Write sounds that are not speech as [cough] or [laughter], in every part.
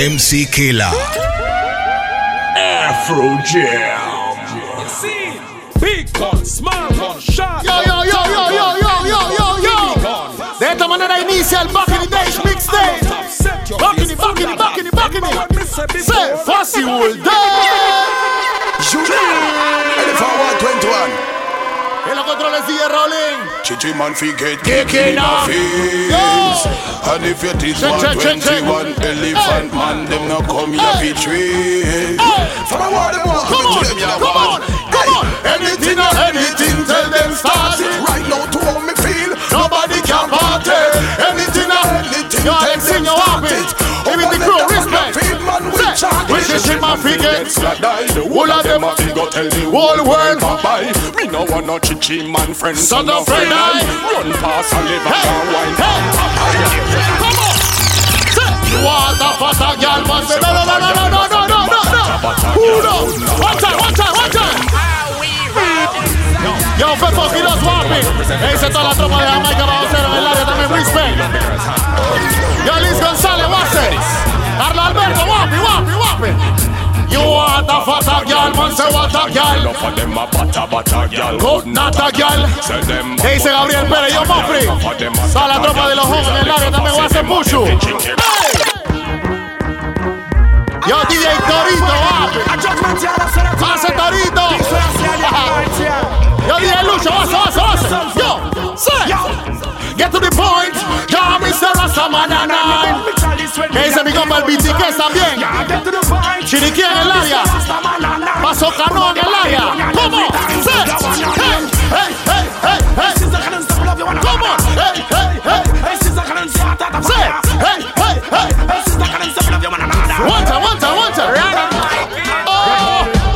MC Kila. Afro Jam. Big gun, small gun, shot. Yo, yo, yo, yo, yo, yo, yo, yo, yo. Detta manera inizia il back in the days mixtape. Back in the back in the back in the back in the. Say, fussy all day. Julie. Elephant 121 control is rolling. Chichi man fi get kicking off And if you teeth check, check, elephant man, them no come here hey. betray. Hey. For a word them want, come on, them come on, come on. Anything or anything, tell them start it. Right now to how me feel, nobody can part it. Anything or anything, tell them start it. Everything crew which is in my figure. All of them a go tell the whole world. bye. Me no want no chichi man friend. Son of friend, I. Run past and live Hey, and wine. hey, come on. Say, you want a fatter girl, man. No, no, no, no, no, no, no, no, no. Who knows? One time, one time, one time. Yo, los guapis. Ey, dice toda la tropa de Jamaica va a hacer en el área también, respect. Yo, Liz González, Wase. Carlos Alberto, guapi, guapi, guapi. You want a fatter girl, man, say what a girl. Enough of them a bata bata girl. Good, not a girl. Say them ¿Qué dice Gabriel Pérez? Yo, Mofri. Toda la tropa de los jóvenes en el área también va a hacer pushu. Hey. Yo, DJ Torito, guapi. Hace Torito. Yo, DJ Lucho, base, base, base. Yo, say. Get to the point. Yo, Mr. I. ¿Qué dice mi compa el BTK también? Chiriquí en el área. Paso Canoa en el área. ¿Cómo? Say. Hey, hey, hey, hey.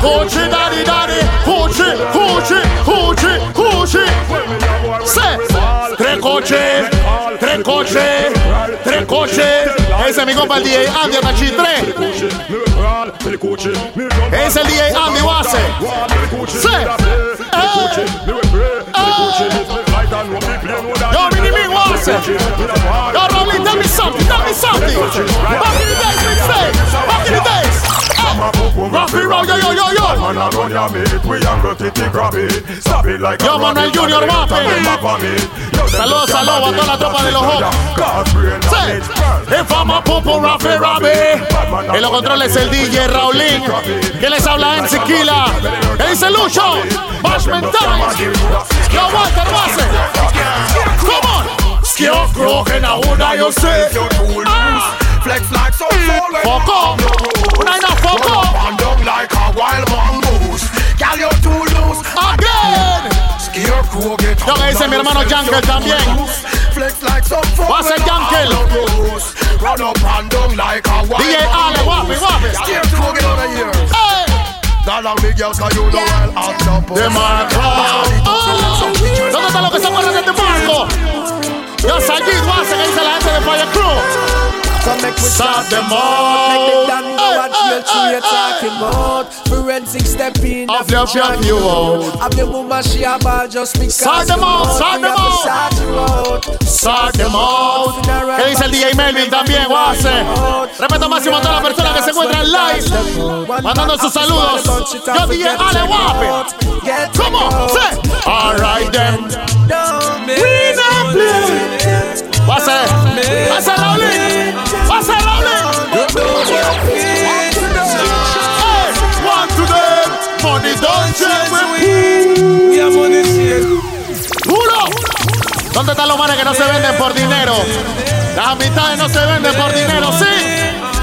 Oh, daddy, daddy. Say. Tres coches, tres coches, tres coches. Ese es mi compa el DJ Andy Atachi 3. Ese es el DJ Andy Wase. Say. Eh, eh. Yo, mini mi Wase. Yo, me something, tell me something. Back in the. Yo, yo, yo, yo. Man, I run your mate, we young go titty grab it. Stop it like Yo, a Manuel rabbit, Junior, Saludos, saludos a toda la tropa de los Hawks. God's brain Say, knowledge burn. if I'm a popo, Rafi Rabi. En los controles el DJ Raulín. Que les habla en Sequila. ¿Qué dice Lucho? Bashman Times. Yo, Walter Base. Come on. Que yo sé. Ah, Flex like some soul. Foco. Una y no foco. And down like a wild mongoose. Girl, you're too loose. Again. Scarecrow get Yo, que dice mi hermano Jungle también. Flex like some fool. Va a ser Yankel. Run up and down like a wild DJ Ale, guapi, guapi. Scarecrow get out of here. Hey. Dollar me girls, cause you know well out the De Marco. Oh. ¿Dónde está lo que se acuerdan de este Marco? Yo, Sayid, Wase, que dice la gente de Fire Crew. Start them all. Make them done know what Hey, real true you're hey, talking about. Forensic step in. Off your shop, you out. I'm the woman she a ball just because. Start them out, start them out. out. Start them out. ¿Qué dice el DJ Melvin también, Wase? Respeto máximo a todas las personas que se encuentran live. Mandando sus saludos. Yo, DJ Ale Wapi. Come on, say. All right, then. We not play. Wase. Wase Raulín. Hey, to. Money don't change. ¿Dónde están los manes que no se venden por dinero? Las amistades no se venden por dinero, ¿sí?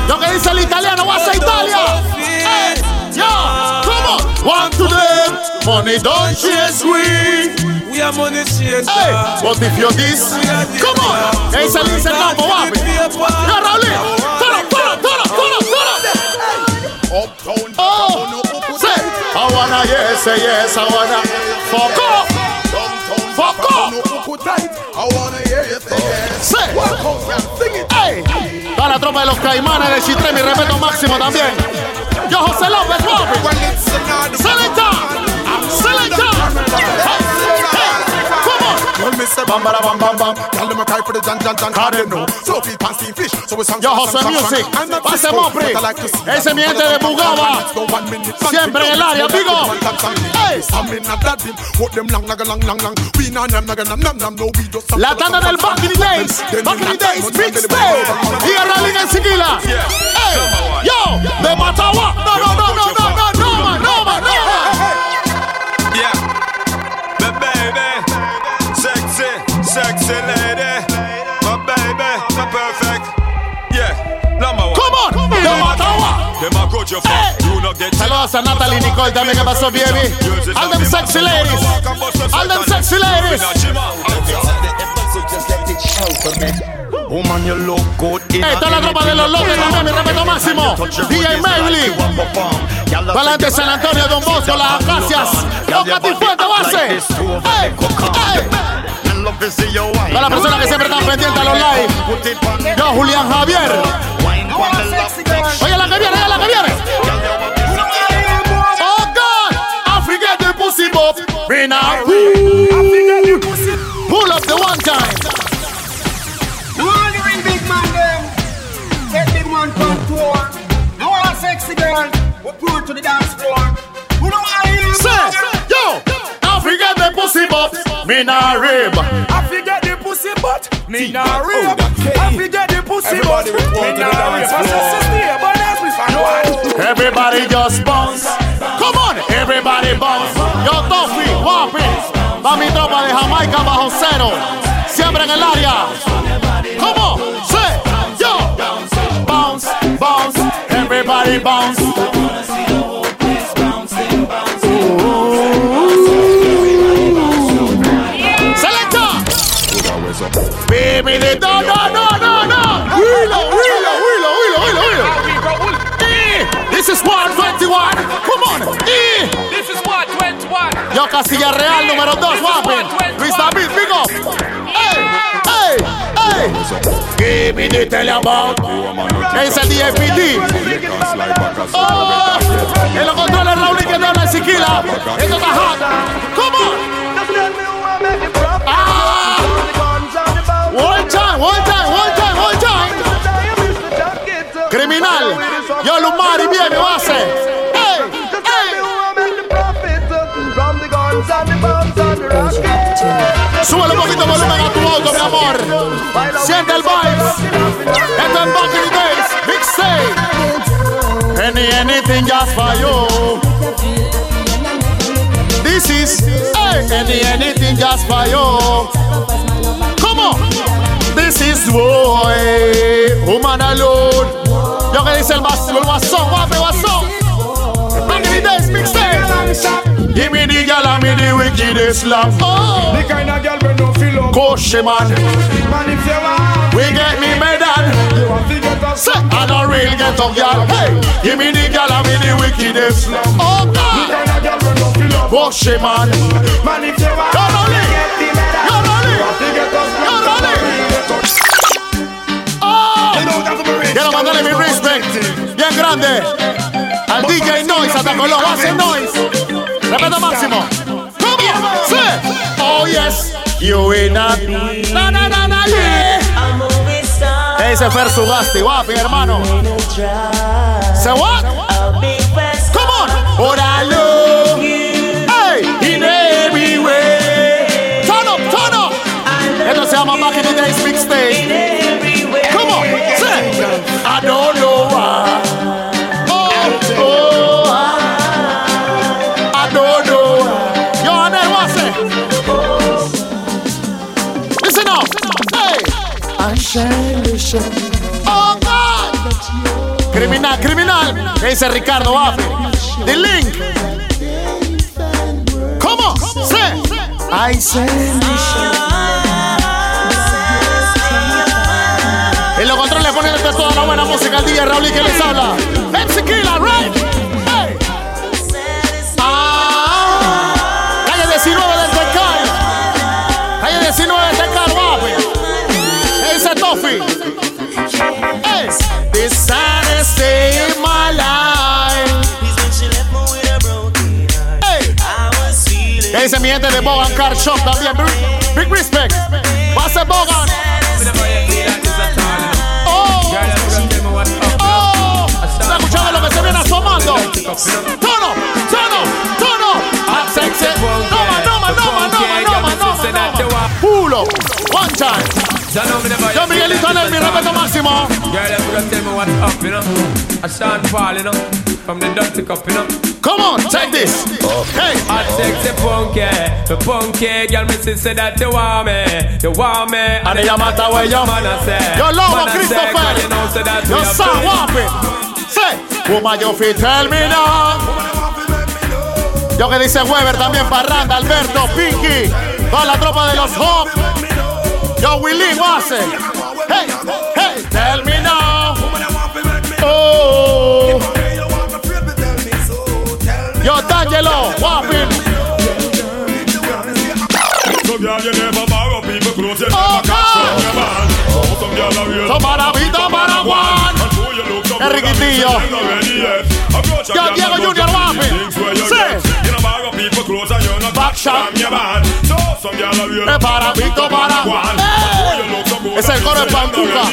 Lo que dice el italiano, vas a Italia. ¡Ey! ¡Ya! ¿Cómo? One to them. Money don't chase your money changer. Hey, what if you're this? Come on. Hey, Salim, say no, Moab. Yeah, Rolly. Turn up, turn up, turn up, turn up, turn up. Uptown, oh. Say, I wanna yes, say yes, I wanna. Fuck off. Fuck off. Hey, para la tropa de los caimanes de Chitremi, respeto máximo también. Yo, José López, Bobby. Bam bada bam bam bam. Tell them a cry for the John John John. Cause they know. So feed pan steam fish. So we sang Yo, José Music, sang. I'm not pase Cisco, Mopri. but I like to see. Ese mi gente de Bugaba. Let's go one minute, man. Siempre en el área, Vigo. Ey. I'm in a that dim. What them long, long, long, long, long. We nah nam, nam, nam, nam, nam. No, we just some- La tanda del Back in the Days, Back in the Days, Big Stay, y el Rally MC Kila. Yo, de Matagua. No, no, no, no, no, no, no, man, no, man, no, Sexy, sexy lady. My baby, my perfect. Yeah. Number one. Come on, de Matagua. Them a grudge you for. Hey. You not get Saludos uh, a Natalie y Nicole también, ¿qué pasó, baby? All them sexy ladies, all them sexy ladies. Woman, you look good in Esta es la tropa de los locos también, mi respeto máximo. DJ Maybelline, Valente San Antonio, Don Bosco, Las Acacias, Los Catifuentes, base. Ey, ey. Para las personas que siempre están pendientes a los live. Yo, Julián Javier. Oye, la que viene, oye, la que viene. Oh God, I forget the pussy bop. Bring out. Pull up the one time. Wandering big man them. Take big man on tour. Now all sexy girls, we pour to the dance floor. Who know I Me nah rib. I forget the pussy butt, me nah rip. I forget the pussy butt, me nah rip. I said, sister, but that's me fan one. Everybody just bounce. Come on, everybody bounce. Yo, Tofi, Wapi. Va mi tropa de Jamaica bajo cero. Siempre en el área. Come on, say, yo. Bounce, bounce, everybody bounce. No, no, no, no, no. Wheelo, wheelo, wheelo. Eh, This is 121. Come on. Eh. This is what 21. Yo Castilla Real número 2, Wapen. Luis David, big up. Hey, hey, hey. Give me the tell about. Es el DFPD. Oh, en los controles Raúl y que Siquila. Esto está hot. Bien, mi base. Hey, hey. Súbele un poquito volumen a tu auto, mi amor. Siente el vibes. Esto es Back in the Days. Big Say. Any, anything just for you. This is hey, any, anything just for you. Come on. This is boy. Woman alone. Yo que dice el guasón, el guasón, guape, guasón. In the days, big Say. Give me the gal and me the wickedest love. Oh. The kind of girl we no feel up. Coach man, Man, if you want, we get me medal. you want to get us. Say, I don't real get up, girl. Hey, give me the gal and me the wickedest love. Oh The kind of girl we no feel up. Coach man, Man, if you want, only, get the only, You want to get us. you're only. Quiero mandarle mi respect bien grande al DJ Noise hasta Colón. Hace Noise. Respeto máximo. On, say, oh yes, you in a na na na na yeah. Ese Fer Subasti, guapi, hermano. Say what? Come on. Way. Turn up, turn up. Esto se llama Back in the Days Mixtape. Come on, say. I don't know why. Oh, oh, I, I don't know why. Yo, Anel, what's it? Listen up. Hey. I shall listen. Oh, God. Criminal, criminal. ¿Qué dice Ricardo Baffi? The link. Come on, say. I say. Ponen toda la buena música al DJ Raúl y que les habla. MC right? Hey. Ah. Calle 19 del Tecal. Calle 19 del Tecal, guapi. ¿Qué dice Tofi? Hey. The saddest day in my life. Hey. ¿Qué dice mi gente de Bogan Car Shop también? Big respect. Pase Bogan. Turn up, turn up, turn up. I'm sexy. No man, no man, no man, no man, no man, no man. Pull up, one time. Don't be a little bit, me, a Máximo. Girl, you gonna tell me what's up, you know? I stand falling, you from the dirty cup, you know. Come on, take this. Hey. I take the punky, the punky girl. Me say that you want me, you want me. And it don't matter where your man I say. Your love, Christopher. You know say that you want me. Say. Now. Yo que dice Weber también, Parranda, Alberto, Pinky, toda la tropa de los Hop. Yo, Willy, Wase. Hey, hey, tell. Oh. Yo, D'Angelo. Oh, some Enriquitillo. Yo, Diego Junior, wapi. Sí. Backshot. Prepara, Vito, para. Hey. Es el coro de Pancuca.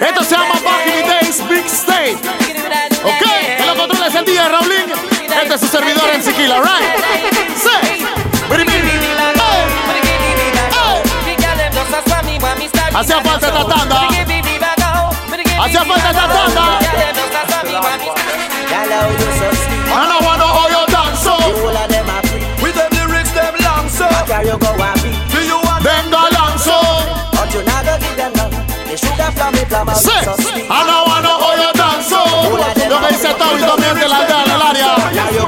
Esto se llama Back Days Big State. Ok, en los controles el día de Raulín. Este es su servidor en Siquila, right? Sí. Hacía falta esta tanda. Hacía falta esta tanda. I don't wanna all your dance so. With them lyrics, them long so. carry go happy Do you want them go long so? But you not gonna give them love. The sugar from the plum out. Six. I don't wanna all your dance so. Lo que dice Tony Domínguez, la aldea del área.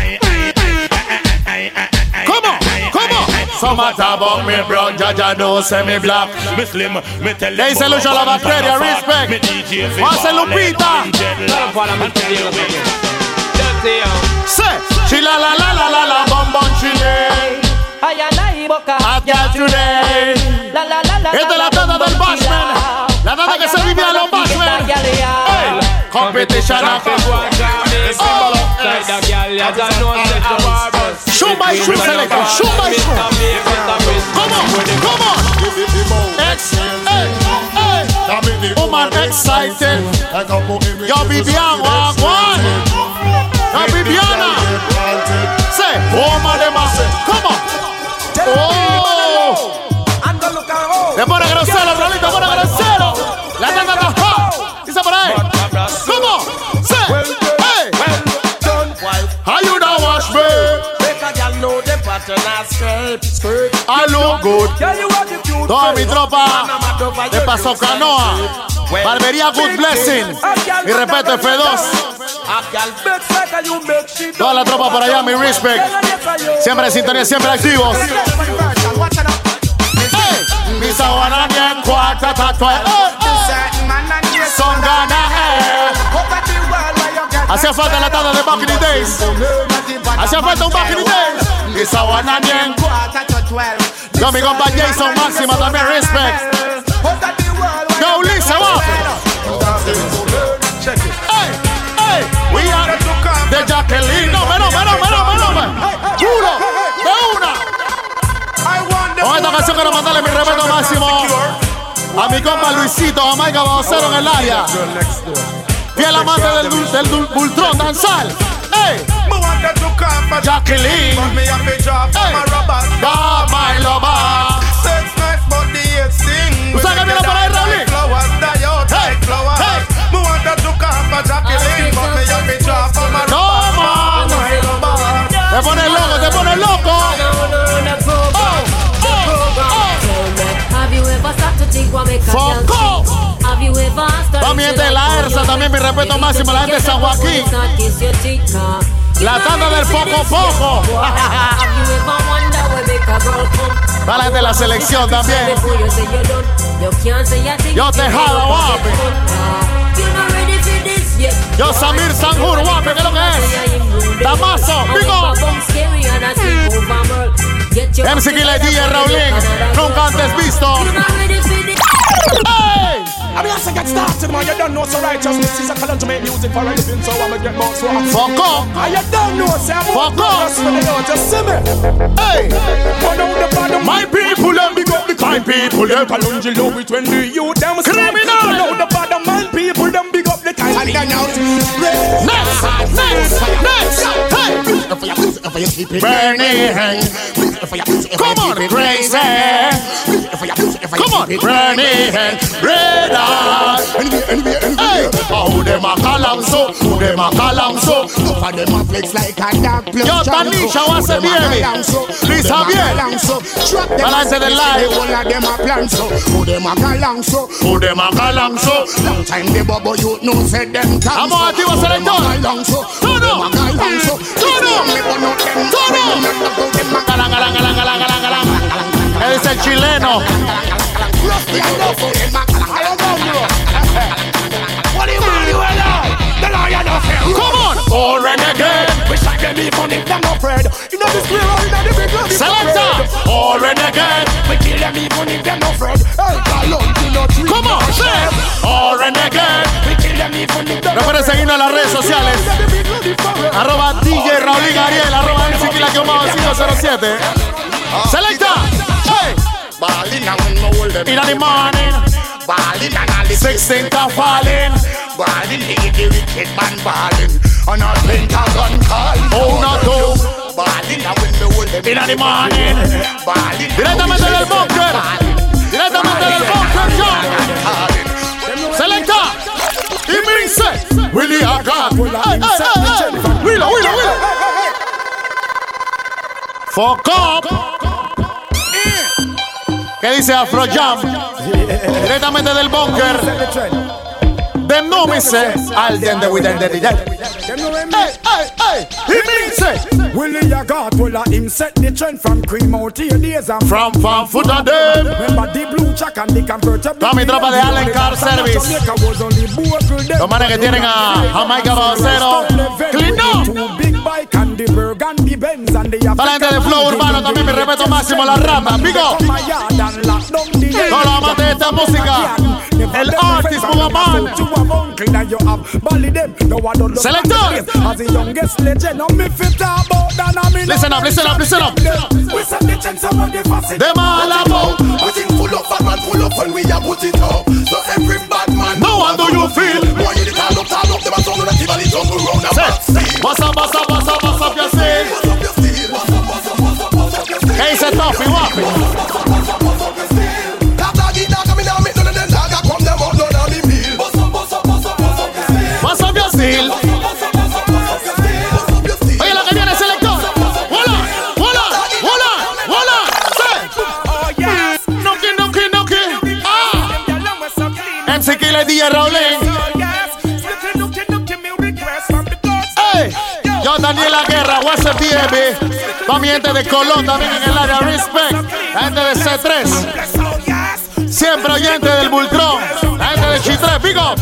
Some matter about me brown, Jaja know say me black. Me slim, me tell They say Lucia la bacteria, respect. Me DJ Marcel Lupita. Say, she la la la la la la bum bum I Ay ay boca. Hot girl today. La la la la. Es de la tanda del Bashman. La tanda que se vive a los Competition of The Show my shoe selector, show my shoe. Come on, come on. X, hey, hey. Woman excited. Yo Bibiana, walk one. Yo Bibiana. Say, woman them a Come on. Oh. Después de agradecer, I look good. Toda mi tropa de Paso Canoa. Barbería Good Blessing. Mi respeto F2. Toda la tropa por allá, mi respect. Siempre en sintonía, siempre activos. Hey, mi sabana bien cuarta tatua. Son gana, eh. Hacía falta la tanda de Back in the Days. Hacía falta un Back in the Days. Mi sabana bien. Yo, mi compa Jason Máxima también, respect. Yo, Lisa, va. Hey, hey, we are the Jacqueline. No, menos, menos, menos, menos. Uno, de una. Con esta canción quiero mandarle mi respeto máximo a mi compa Luisito, a Mike Babocero en el área. y el amante del dulce, el dulce, bultrón, danzal. Hey. Me to come, but Jacqueline. But me have a job, my rubber. Da, my lover. Sex nice, but the eight sing. Que viene ahí, Flowers, die out hey. like flowers. Hey. Me wanted to come, for Jacqueline. But me have a job, my rubber. No, man. My lover. Te loco, te loco. Have you ever stopped to think what make a Have you ever También de la ERSA también, mi respeto máximo la gente de San Joaquín. La tanda del poco poco. [laughs] Para la gente de la selección también. Yo te jalo, guapi. Yo Samir Sanjur, guapi, ¿qué es lo que es? Damaso, Vigo. MC y DJ Raulín, nunca antes visto. [laughs] I mean, I say get started, man. You don't know so righteousness is a talent to make music for a living, so I'ma get more swag. Fuck up. And ah, you don't know, say I'm Fuck up. just for the Lord, just see me. Hey, Turn out the bottom. my people, them big up the kind people, them. Kalunji love it when the youth them. Criminal. Turn out the bottom man people, them big up the kind. And then out. Burning. Come on, crazy. Come on, burning. Red. Hey, how them a call 'em so? Who them a call 'em so? Yo, Tanisha, what's the baby? Luis Javier. Balance the live. Who them a call 'em so? Vamos activo selector. Todo. Todo. Todo. Galán, galán, galán, galán, galán, galán. ¿Qué dice el chileno? What do you mean you alone? The lion of hell. Come on. Oh, renegade. We shot them them not afraid. You know the square or you know the big love. Selector. Renegade. We kill them even if them not afraid. Hey. Come on. Say. Oh, renegade. We kill them even if them Recuerden seguirnos en las redes sociales. Arroba DJ Raulín Ariel. Arroba MCKila 507. Selecta. Hey. Ballin' and when me hold them In the morning. Ballin' and all the 16th of falling. Ballin', the wicked man ballin' And a pentagon call Oh, no, no. Ballin' and when me hold them In the morning. Ballin' Directamente del bunker. Directamente del bunker, John. Selecta. Y me dice. Willie Agat. Hey, hey, hey, hey. Willow, Willow, Willow. Fuck up. ¿Qué dice Afro Jam? Directamente del bunker. Them know me say, I'll them the with them the dead. Hey, hey, hey. He means say, Willie Yagat, well, him set the trend from cream out your days and from fan foot of them. Remember the blue check and the convertible. Toda mi tropa de Allen Car Service. Los manes que tienen a Jamaica Bacero. Clean up. Big bike and the burgundy Benz and the Para la gente de Flow Urbano también mi respeto máximo la rata. Pico. Todos los amantes de esta música. El artist Mugaman. Selector. Listen up, listen up, listen up. We send the chance around the facet. Them all about. Putting full up, bad man full up when we a put it up So every bad man No one do you feel. Boy, you the up, turn up Them a sound on a give a little go round and back Say, bust up, bust up, bust up, bust up your seal. Bust up your steel Bust steel Oye lo que viene, selector. Hola, hola, hola, hola. Say, Oh yes, nuki, nuki, nuki. Ah. MC Kila DJ Raulín. oh yes. Slipping, looking, looking, me request from the gods. Ey, yo Daniela Guerra, what's up, baby? Va mi gente de Colón también en el área, respect. La gente de C3, Yes, oh yes. siempre oyente del Bultrón. La gente de up.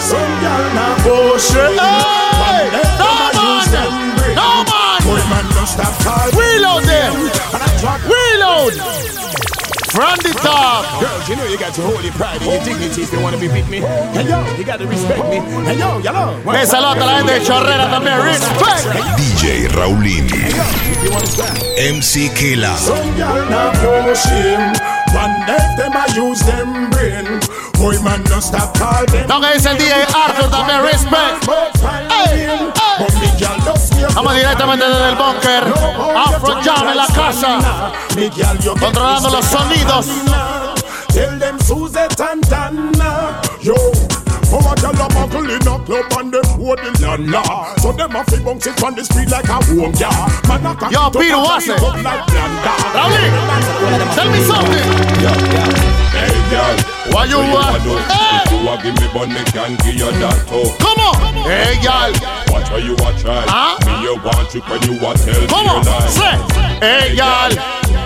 Some girl now bullshit. Ey, no man, no man. Man, don't stop calling. Reload them, reload. From the top. Girls, you know you got to hold your pride and your dignity if you want to be with me. Hey yo, you got to respect me. Hey yo, yellow. Me saluda a la gente de Chorrera también, respect. DJ Raulín. If you understand. MC Killa. Some girl now push him. One day them I use them brain. Boy man, don't stop calling. Lo que dice el DJ Arthur también, respect. Ey, ey. Vamos directamente desde el bunker. Afro Jam en la casa. Controlando los sonidos. Tell them Suzette and Dana. Yo. Oh, a girl a muggle in a club and them hold the lala So them a fi bounce it on the street like a home ya Man a cock Yo, it up Peter, and what's it? like blanda Raulín, tell me something. Hey girl, Why you uh, hey, do a give me but me can give you that too. Come on. Hey, y'all. Watch how you watch right. Huh? You want you when you want tell Come me on. Say. Hey, y'all.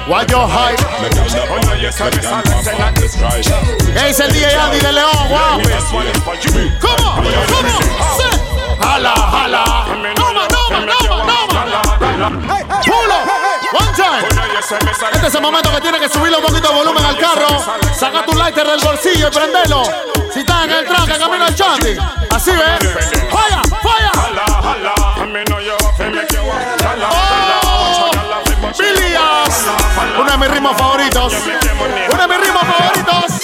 Why you hype? ¿Qué dice el DJ Andy de León? Guapi. Come on. Come on. Say. Hala, hala. Noma, noma, noma, noma. Pulo. One time. Este es el momento que tiene que subirle un poquito de volumen al carro. Saca tu lighter del bolsillo y prendelo. Si estás en el tranque, camino al chanti. Así ves. Falla, falla. Uno de mis ritmos favoritos. Uno de mis ritmos favoritos.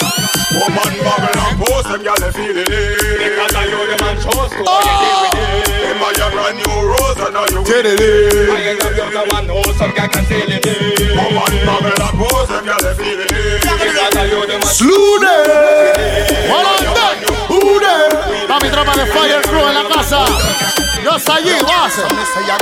Woman bubble and post them gyal feel it. Because I know them and trust to what you give with it. Them buy a brand new rose and now you with it. I ain't got the one know some guy can feel it. Woman bubble and post them gyal feel it. Because I know them and Slude. Volante. Ude. Va mi tropa de Fire Crew en la casa. Just a year, was it?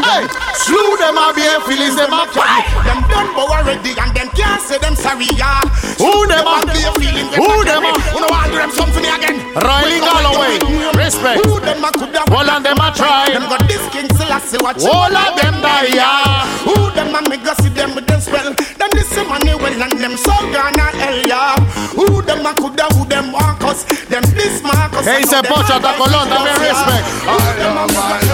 Hey, slew them a be Phillies, them a carry. Them done bow already and them can't say them sorry, yeah. Who them a be feeling? Who them a? Who no want do them something again? Riley Galloway, respect. Who them a could have? All of them a try. Them got this King Selassie watching. All of them die, yeah. Who them a make us see them with them spell? Them this money well and them so gonna hell, yeah. Who them a could have? Who them Marcus? Them this Marcus? Hey, it's a bunch of the Colón, respect. All of them a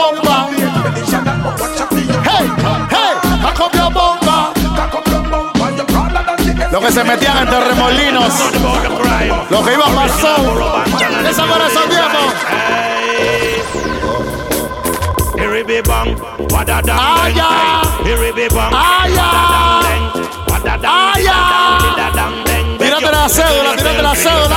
bumper. Hey, hey, cock up your. Los que se metían entre remolinos, los que iban más soul, esa para esos tiempos. Aya. Aya. Tírate la cédula, tírate la cédula.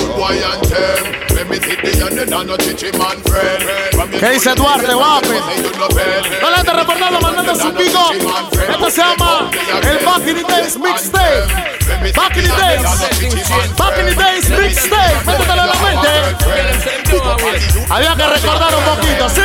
¿Qué dice Duarte? No le esté reportando, mandando su up. Esto se llama el Back in the Days Mixtape. Back in the Days. Back in the Days Mixtape. Métetelo en la mente. Había que recordar un poquito, ¿sí?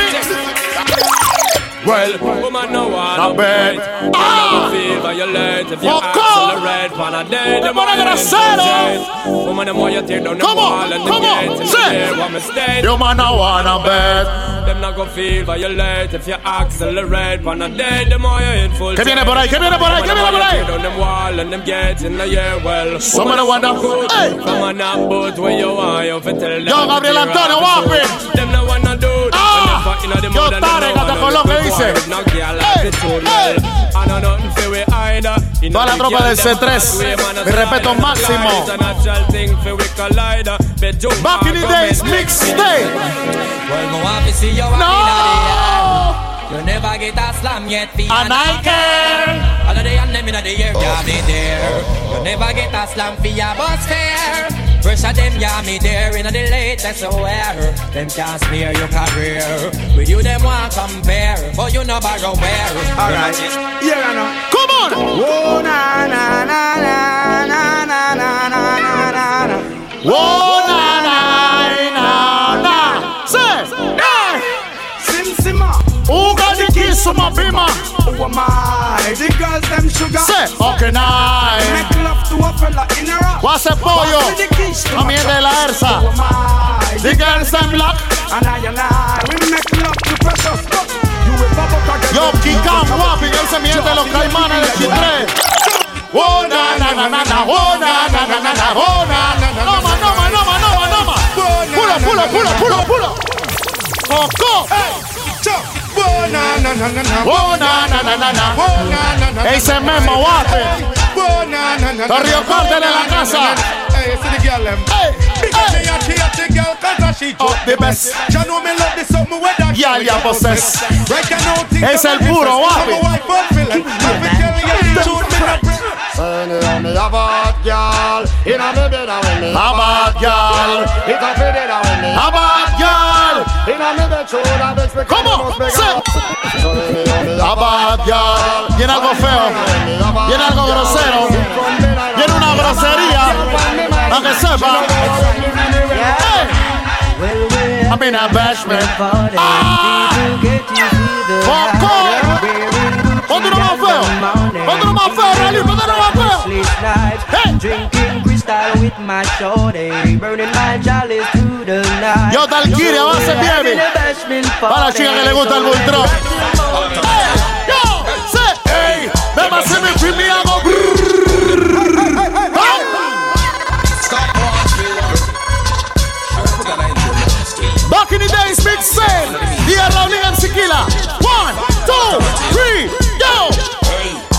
Well, woman no one ah! a bed. Ah! Violent if you accelerate, man a dead. The man gonna sell off. Woman the more you tear down the wall and the gate. Say, what mistake? Your man a one a bed. Them not gonna feel violent if you accelerate, man a dead. The more you in full. Come here, boy. Come here, boy. Come here, boy. Tear down them wall and them get in the air. Well, some of the one that good. Hey, come on, boat where you are, you fit tell them. Yo, Gabriel Antonio, walk it. Them no wanna do. Ah! Yo, que dice. Toda la tropa del C3. Mi respeto máximo. Back in the days, mixtape. No! You never get a slam yet, be a icon. All of the and in the year, yeah, oh. they there. You never get a slam for your bus fare. Pressure them, yeah, me there in the latest wear. Them can't smear your career. With you, them want compare. But you know borrow where. Alright, here I know Come on. Oh na na na na na na na na na na my bima? Who am I? The girls them sugar Say, okay, nice. Make love to a fella in a rock What's A mí de truck. la Who ERSA. am I? The girls them black. And I and I We make love to precious stuff You will bubble again Yo, Kikam, miente los caimanes del chitre. Oh, na, na, na, na, na. Oh, na, na, na, na, na. Oh, na, na, na. No más, no más, no más, no más, no más. Pulo, pulo, pulo, pulo, pulo. Coco. Oh, na, ese memo guape. Los Río Corte de la casa. Ya, ya, Es el puro, guape. Girl Because me a girl 'cause a she just the best. Ya know me love this something Girl, girl ya you possess. Right now, think Es about el puro, this. guapi. I'm a wife fulfilling. Let me tell you the truth, me not pre- A bad girl. A girl. ¿Cómo? Sí. A bad girl. Viene algo feo. Viene algo grosero. Viene una grosería. Para que sepa. Hey. I'm in a bashment. Ah. Foco. Ponte uno más feo. Uno más feo, Rally. Ponte uno más feo. Hey. Drinking crystal with my shorty, burning my chalice through the night. Yo, Talquiri, avance, baby. Para la chica que le gusta el Bultrón. Hey, yo, say, hey, ven a hacerme film y hago brrrr. Back in the days, big sale. Here, Rowling and Sikila. One, two, three,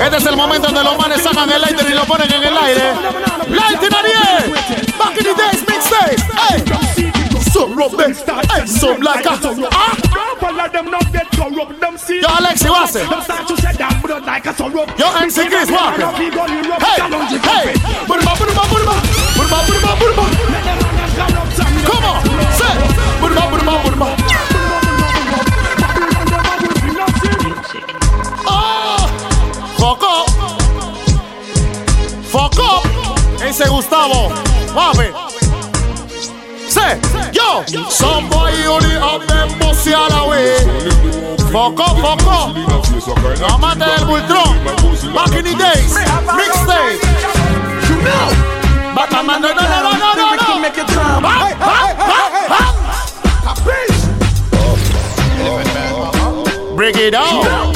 Este es el momento donde los manes sacan el lighter y lo ponen en el aire. Lighting Ariel. Back in the days, mixtape. Hey. Some rub them. Hey, some like. Ah. Yo, Alexi, what's it? Yo, MC Chris, what? Hey, hey. Burma, burma, burma. Burma, burma, burma. Come on. Say. Burma, burma, burma. Fuck up. Fuck up. Ese Gustavo. Mami. Say, yo, somebody only have them pussy all the way. Fuck up, fuck up. Amante del Bultrón. Back in the days. Mixtape. You know. Back no, no, no, no, no, no, no, no. Ah, ah, ah, ah. Break it down.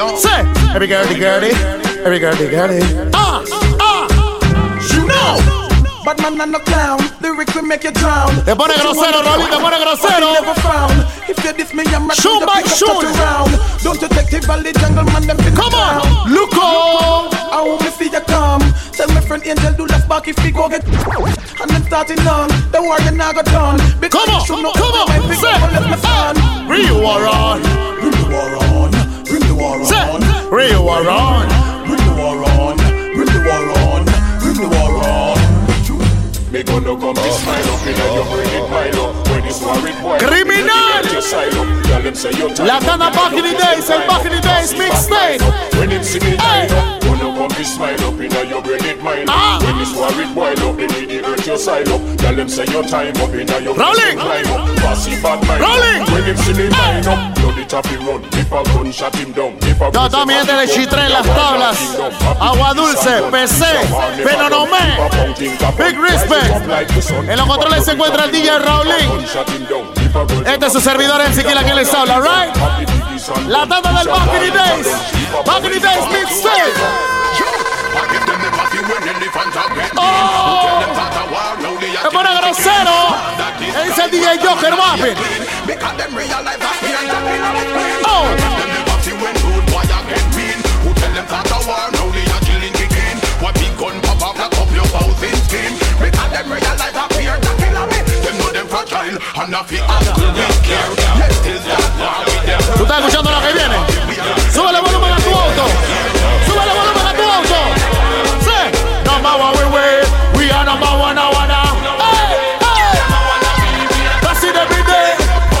Hey. Bring it on. Say, every girly, girly, every girly, girly. Ah, ah. You know. Bad man and no clown, lyrics will make you drown. Te pone grosero, Rolly, te pone grosero. Never found. If you diss me, I'm a Shoot by shoot. around. Don't the valley jungle man, them pick Come on, look on. I want me see you come. Tell my friend Angel do left back if he go get and then starting on. Don't worry, not got done. Because Come on, should know come on. Say, up and left me fan. Rio on. Bring the war on, bring the war on, Rio are on. bring the war on, bring the war on, bring the war on. Me gonna come be smile up in your brain it mile up. When it's worried boy Criminal. Your side up. Tell them say your time La Tana back in the days, el back in the days mixtape. When him see me up come be smile up in your brain it mile Ah. up When it's worried boy up They need to hurt your side up Tell them say your time up in your Rolling. climb up Bossy bad mind Rolling. When him see me line up Bloody tappy run If a gun shot him down If a mi gente de Chitre en las tablas. Agua Dulce, PC, Penonomé. Big respect. En los controles se encuentra el DJ Raulín. Este es su servidor MC Kila que les habla, right? La tanda del Back in the Days. Back in the Days mixtape. Oh, me pone grosero. Ese es DJ Joker Wapping. Oh, ¿tú estás escuchando lo que viene? Súbele el volumen a tu auto. Súbele el volumen. Number one we win. We are number one and now. Hey, hey. That's it every day.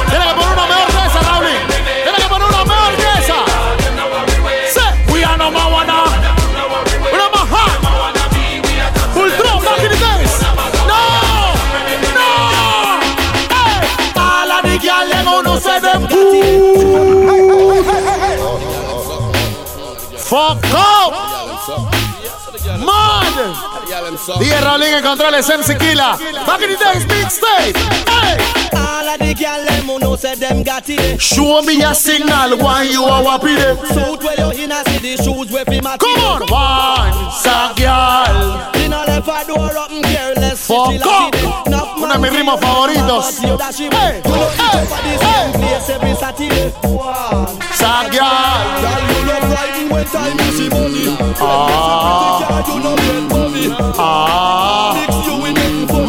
Tiene que poner una mejor que esa, Raulín. Tiene que poner una mejor que esa. Sí. We are number one now. Una más hot. Ultron back in the days. No. No. Hey. A la niña le conoce de Fuck up. DJ Raulín en controles, MC Killa. Back in the days, mixtape. Hey. All of the gyal them who know say them got it. Show me a signal why you are wappy. Suit where you in a see shoes where fi match. Come on, once a girl. You know left a door and careless. Fuck up. Uno de mis ritmos favoritos. Hey, hey, hey. Sa girl. Girl, you love riding when time you see money. Ah. You love get money. Ah. You with them for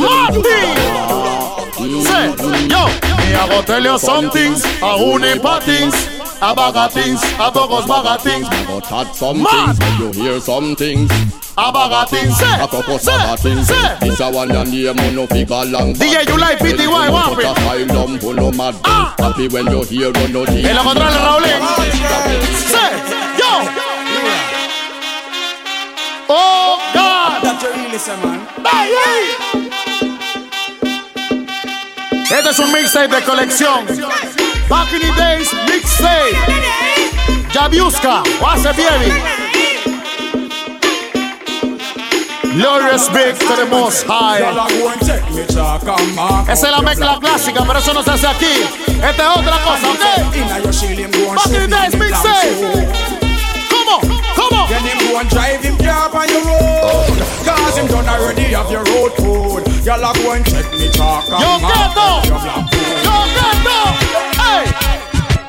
Say, yo, me I go tell you some things, a honey pot things, a bag of things, a bogus bag of things. But at some Mad. things when you hear some things A bag of things, say, A couple say, of things say. This a one and name on no figure long DJ, you like PTY, want it? Asylum full of mad Ah. Happy when you hear no En los controles, Raulín. Say, Oh, God. That you really say, man. Hey, hey. Este es un mixtape de colección. Back in the days, mixtape. Jabiuska, what's a baby? Glorious big to the most high. Esa es la mezcla clásica, pero eso no se hace aquí. Esta es otra cosa, ¿ok? Back in the days, mixtape. Blank Come on, come on. Him go and drive him car on your road Cause him done already have your road code Y'all go and check me and Yo, Gato. out your black code Yo, Gato.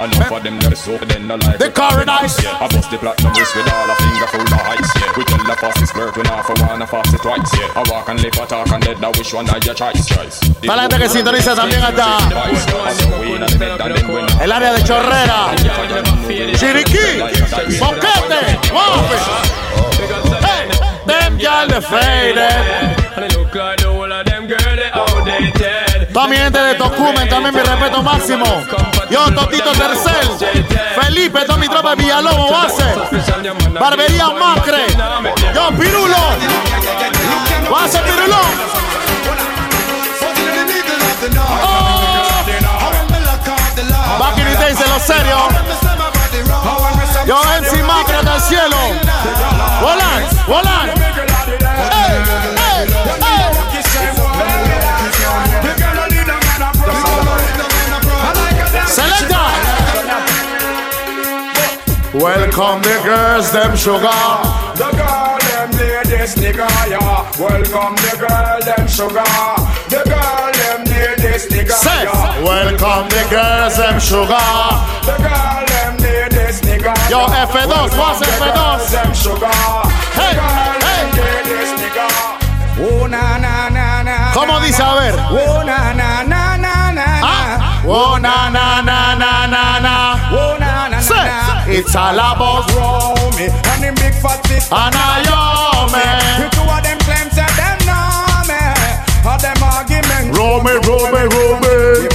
Enough of them so then no life. The paradise. Yeah, I bust the platinum wrist with all a finger full of heights. Yeah, we tell the fastest bird we not for one, I fast it twice. Yeah, I walk and live, I talk and dead. Now which one are your choice? Choice. Para la gente que sintoniza también hasta el área de Chorrera, Chiriquí, Boquete. Hey, them y'all the faded. Toda mi gente de Tocumen, también mi respeto máximo. Yo, Totito Tercel, Felipe, toda mi tropa de Villalobos, base. Barbería Macre. Yo, Pirulo. Base Pirulo. Oh. Back in the days de los serios. Yo, MC Macre del cielo. Volan, volan. Welcome the girls, them sugar. The girl them ladies nigga yeah Welcome the girl them sugar The girl them ladies nigga Say, yeah welcome the girls, them sugar. The girl them ladies nigga Yo, yeah. F2, Welcome what's the F2? girls, them sugar Hey, The girl hey. ladies nigga Oh na na na na ¿Cómo dice? A ver. Oh na na na na na Ah. Oh, na, na, na, na, it's all about Romy. And him big fat sister Anayome. The two of them claim say them know me. All them arguments. Romy, Romy, The Romy.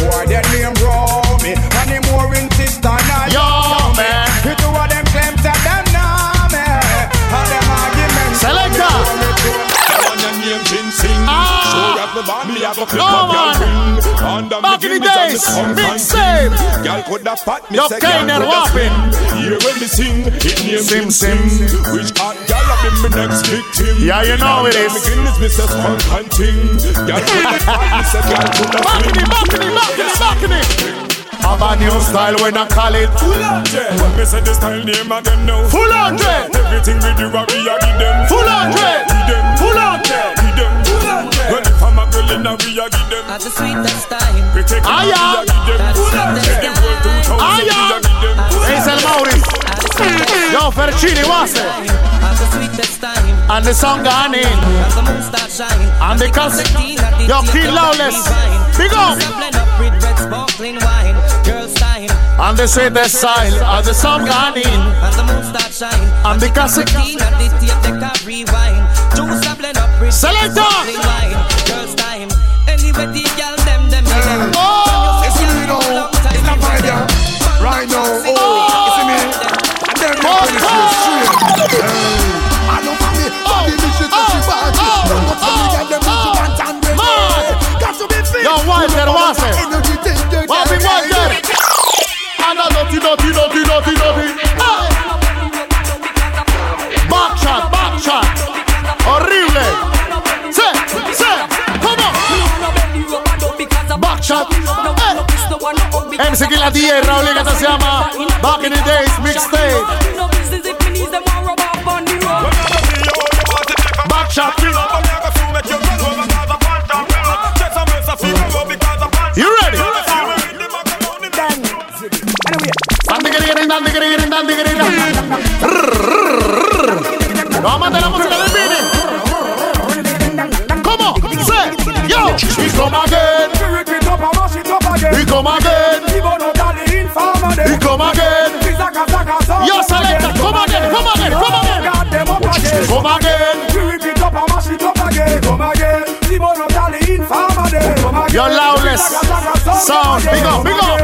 No, man. Back in the days, mixtape. Girl could have pat me say, girl coulda Wapping. spin. Hear when me sing, it name Sim, Sim. Which hot girl have been my next victim? Yeah, you know it is. Guinness, say skunk hunting. Girl could have pat me say, girl could have Back in it, back in it, back in it, back in it. Have a new style when I call it. Full hundred. When me say the style name of them now. Full hundred. Everything we do, we are give them. Full hundred. Give them. Full hundred. Give them. Well, if I'm a girl, then we are give them. At the sweetest time We take it, Ah, we yeah. are give them. Full hundred. The world 2000, Ah, we yeah. are give them. Dice el Maurice. At the sweetest Yo, Ferchini, what's it? At the sweetest time And the song gone in. As the moon starts shine And the cus- Yo, Kid Lawless. Big up. Blend up with red sparkling wine Girl style And the sweetest style. And the song gone in. As the moon starts shine And the cassette. Teen Anyway MC Kila DJ, Raúl, que se llama Back in the Days Mixtape. Back shot. You ready? Vamos a meter la música del Vini. ¿Cómo? Say, yo. We come again. Come again. Yo, selector, come again, come again, come again. Come again. Your loudness sound, big up, big up.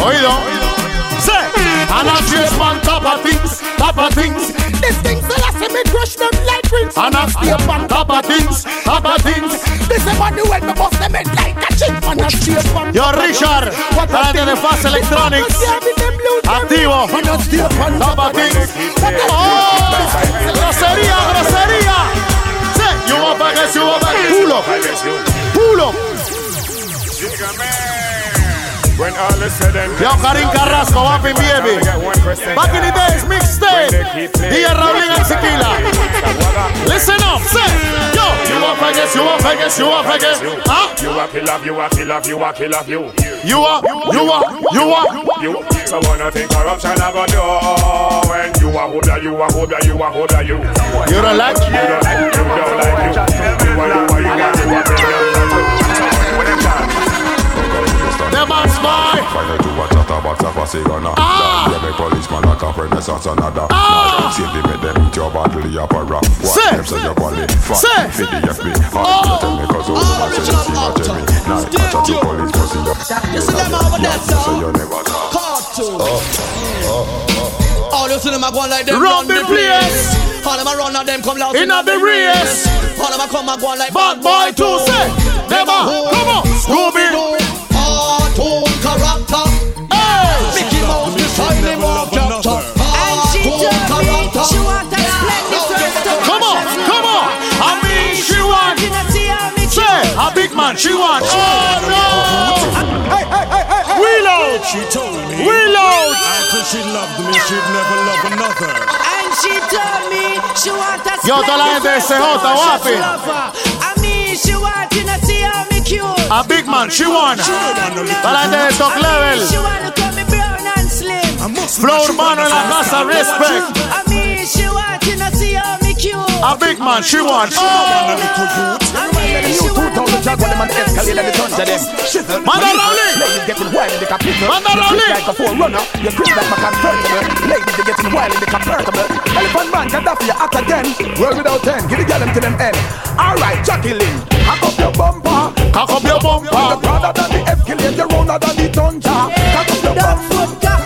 Oído. Say, and I just on top of things, top of things. Rings. And I stay on top of things, top of things. This is what the way me bust them head like a chick. And I stay up on Yo, Richard, talante de Fast Electronics. Activo. Top of things. Oh, grosería, grosería. Say, you want back, you want back. Pull up. Pull up. When all is said and Yo, Karim Carrasco, Wapping Baby. Back in the days, mixtape. DJ Raúl and Tequila. Listen up, say, yo, you want Vegas, you want Vegas, you Vegas. Huh? You a killer, you a killer, you a killer, you. You are, you are, you are. You. So wanna think corruption I go do when you a holder, you a holder, you a holder, you. You don't like? You You don't like, you don't like you. You a, you a, you a, you a, Them spy. Find out what chat about a passy gonna Ah. Yeah, me policeman like a renaissance another Ah. Make them eat your bottle, your para Say. What them say your quality Say. Fat, fit the FB All you tell me cause all man say you see what tell Now I chat to police but see you You see them over there, So you never talk Cartoon. All you see them a go like them Run the place. All them a run and them come loud Inna the race. All them a come and go like Bad boy too, say. Never. Come on. Scooby. Cartoon character. Hey. Mickey Mouse beside him walk up top. Cartoon character. Come on, come on. I mean, she want. Say, a big man, she want. Oh no. Wheel out. She told me Wheel out. after she loved me, she'd never love another. And she told me she want a Yo, toda la gente de CJ, guapi. I mean, she want to see how me Cute. A big man, she won. Para gente de top level. Flow urbano en la casa, respect. A big man, she wants. Oh, man, the little youth. Remind me you two thousand jars when them escalate and the guns them. Shizzle. Mother Rowley. Ladies getting wild in the capital. Mother Rowley. Like a four runner, you creep like a convertible. Ladies they getting wild in the convertible. Elephant man, Gaddafi, you at again. World without end, give the girl them them end. All right, Jacqueline, cock up your bumper. Cock up your bumper. You're prouder than the escalate, you're rounder than the tundra. Cock up your bumper.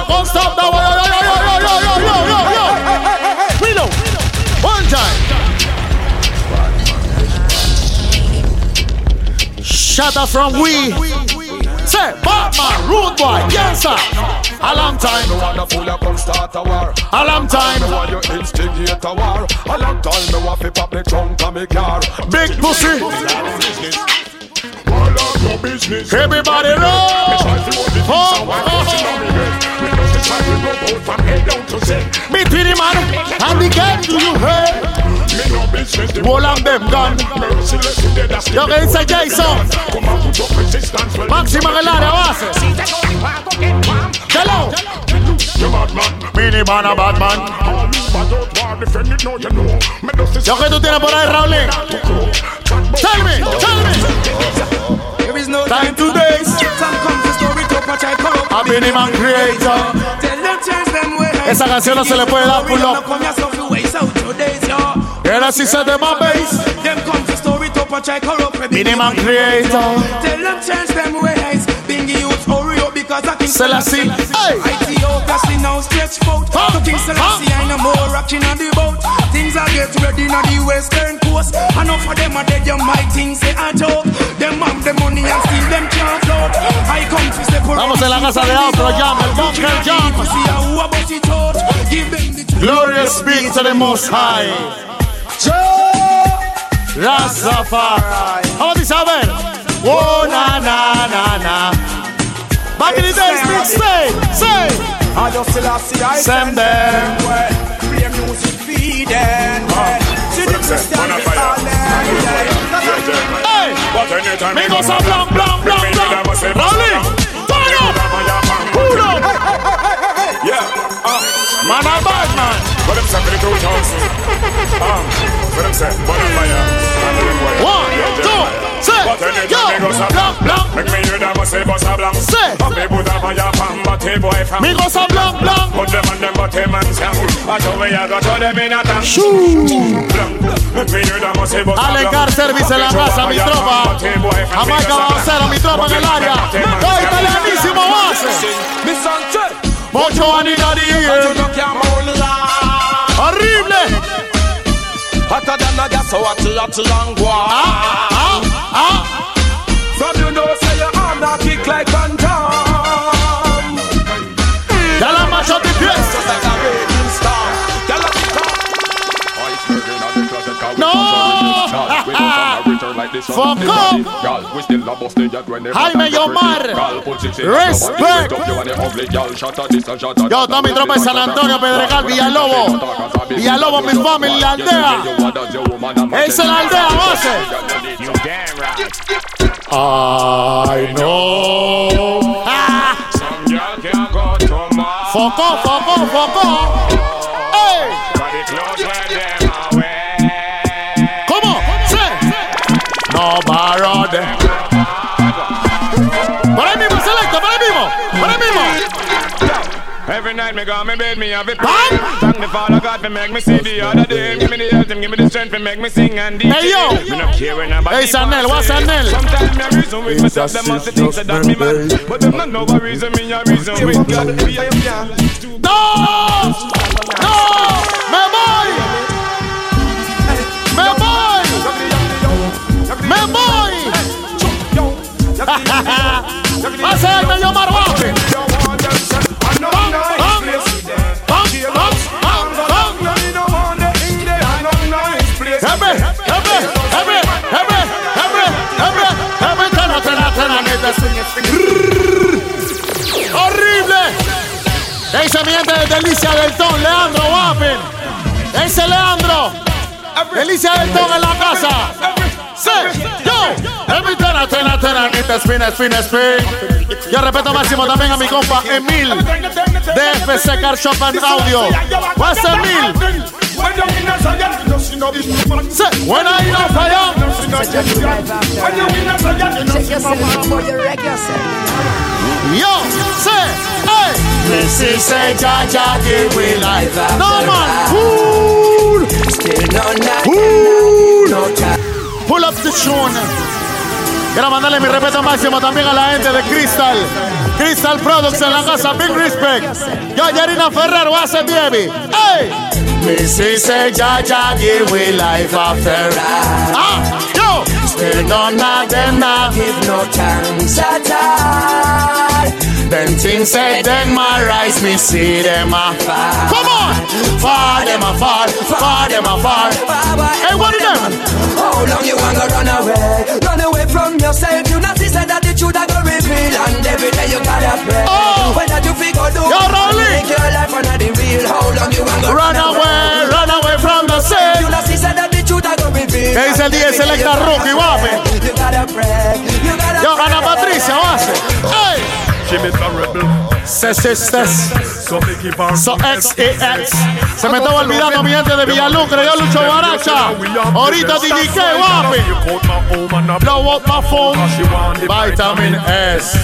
Me wanna full of come stop way. Yo, yo, yo, yo, yo, yo, yo, yo, yo. We know. One time. Shut up from we. Say, Batman, rude boy, sir. A long time. Me wanna full of come start a war. A long time. Me want you instigate a war. A long time me want fi pop me trunk and me car. Big pussy. Everybody roll! Oh, oh. oh, oh, oh, oh, oh, oh, oh, oh, hear? All them gone. Yo que dice Jason. Máxima velada, base. Hello. Mini man a bad man. Yo que tú tienes por ahí, Raúl. Tell me, tell me. Time to days. A mini man creator. Esa canción no se le puede dar pull up. Era si se te más bass. Them come to story to a try corrupt me. Creator. Tell them change them ways. Bingy youth hurry up because I think Selassie, hey. Ethiopia see now stretch out. To King Selassie I no more rocking on the boat. Things are get ready on the western coast. Enough of them are dead. You might think say a joke. Them have the money and still them can't float. I come to separate. Vamos en la casa de Outro Jam, el Bunker Jam. See how about it out. Give them the Glorious be to the Most High. Rastafari. Vamos a saber. Oh, na, na, na, na. Back in the days, big say, say. I just still have see I Send them. Play music feeding. See the Christian Hey, me go some blanc, blanc, blanc, blanc. Rolling, turn up, pull [laughs] up. Yeah, Man a bad man. what them say for the 2000? Um, what them say? Bonfire. And the ring wire. One, two, say, But anytime yo, me go some blanc, blanc. Make me hear them a say bust a blank. Say. Up me put a fire from body boy from. Me go some blanc, blanc. Put them on them body man sang. I show me I got to them in a tank. Shoo. Blank. Make me hear them a say bust a blank. Alecar Service en la casa, mi tropa. Jamaica Baucero, mi tropa en el área. Todo italianísimo base. Mi Sanchez. Anina You no can hold on. Horrible. Hotter than a gas, so hot, hot, long Ah, ah, ah. From you know, say your arm not kick like Van Fuck up. Jaime Yomar. Respect. Yo, toda mi tropa de San Antonio, Pedregal, Villalobos. Villalobos, mi familia, la aldea. Esa es la aldea base. I know. Ah. Foco, foco, foco. Hey. No borrowed. Por ahí selecta, por ahí mismo. Por. Every night me go me bed me have it Thank the Father God for make me see the other day Give me the health and give me the strength to make me sing and DJ Hey, yo. Me no care when nobody Hey, Sanel, what's Sanel? Sometimes me a reason with myself Them must think say that me man But them not know a reason me a reason with God No. No. Me voy. Va a ser el medio marbote. Every, every, every, every, every, every, every, tena, tena, tena, neta, swing it, swing it. ¡Horrible! Ese mi gente de Delicia del Ton, Leandro Wappen. Ese Leandro. Delicia del Ton en la casa. Sí, yo. Every tena, tena, tena, neta, spin, spin, spin. Yo respeto máximo también a mi compa Emil. De FC Car Shop and Audio. What's Emil? Buena y no falla. Yo, say, hey. This is a Jaja give we life. No man, cool. Pull up the tune. Quiero mandarle mi respeto máximo también a la gente de Crystal. Crystal Products en la casa, big respect. Yo, Yarina Ferrer, what's up, baby? Hey. Is a Jaja give we life after Ah, yo. Still none of them not give no chance at all. Them things say them my rise, me see them a. Come on, Far them a fall, far them a fall. Hey, what is them? How long you wanna run away? Run away from yourself. You not see that the truth I go reveal, and every day you gotta pray. Oh. When that you figure do, Yo, Rolly. make your life under the real. How long you wanna Run away, run away from the sin. You not see that the truth I go reveal. ¿Qué dice el DJ Selecta Rookie, guape? You gotta pray. You gotta Yo. Ana Patricia, base. Hey. Jimmy Terrible. Cesestes. So X E X. Se me estaba olvidando mi gente de Villalucre, yo Lucho Baracha. Ahorita DJ K, guapi. Blow up my phone. Vitamin S.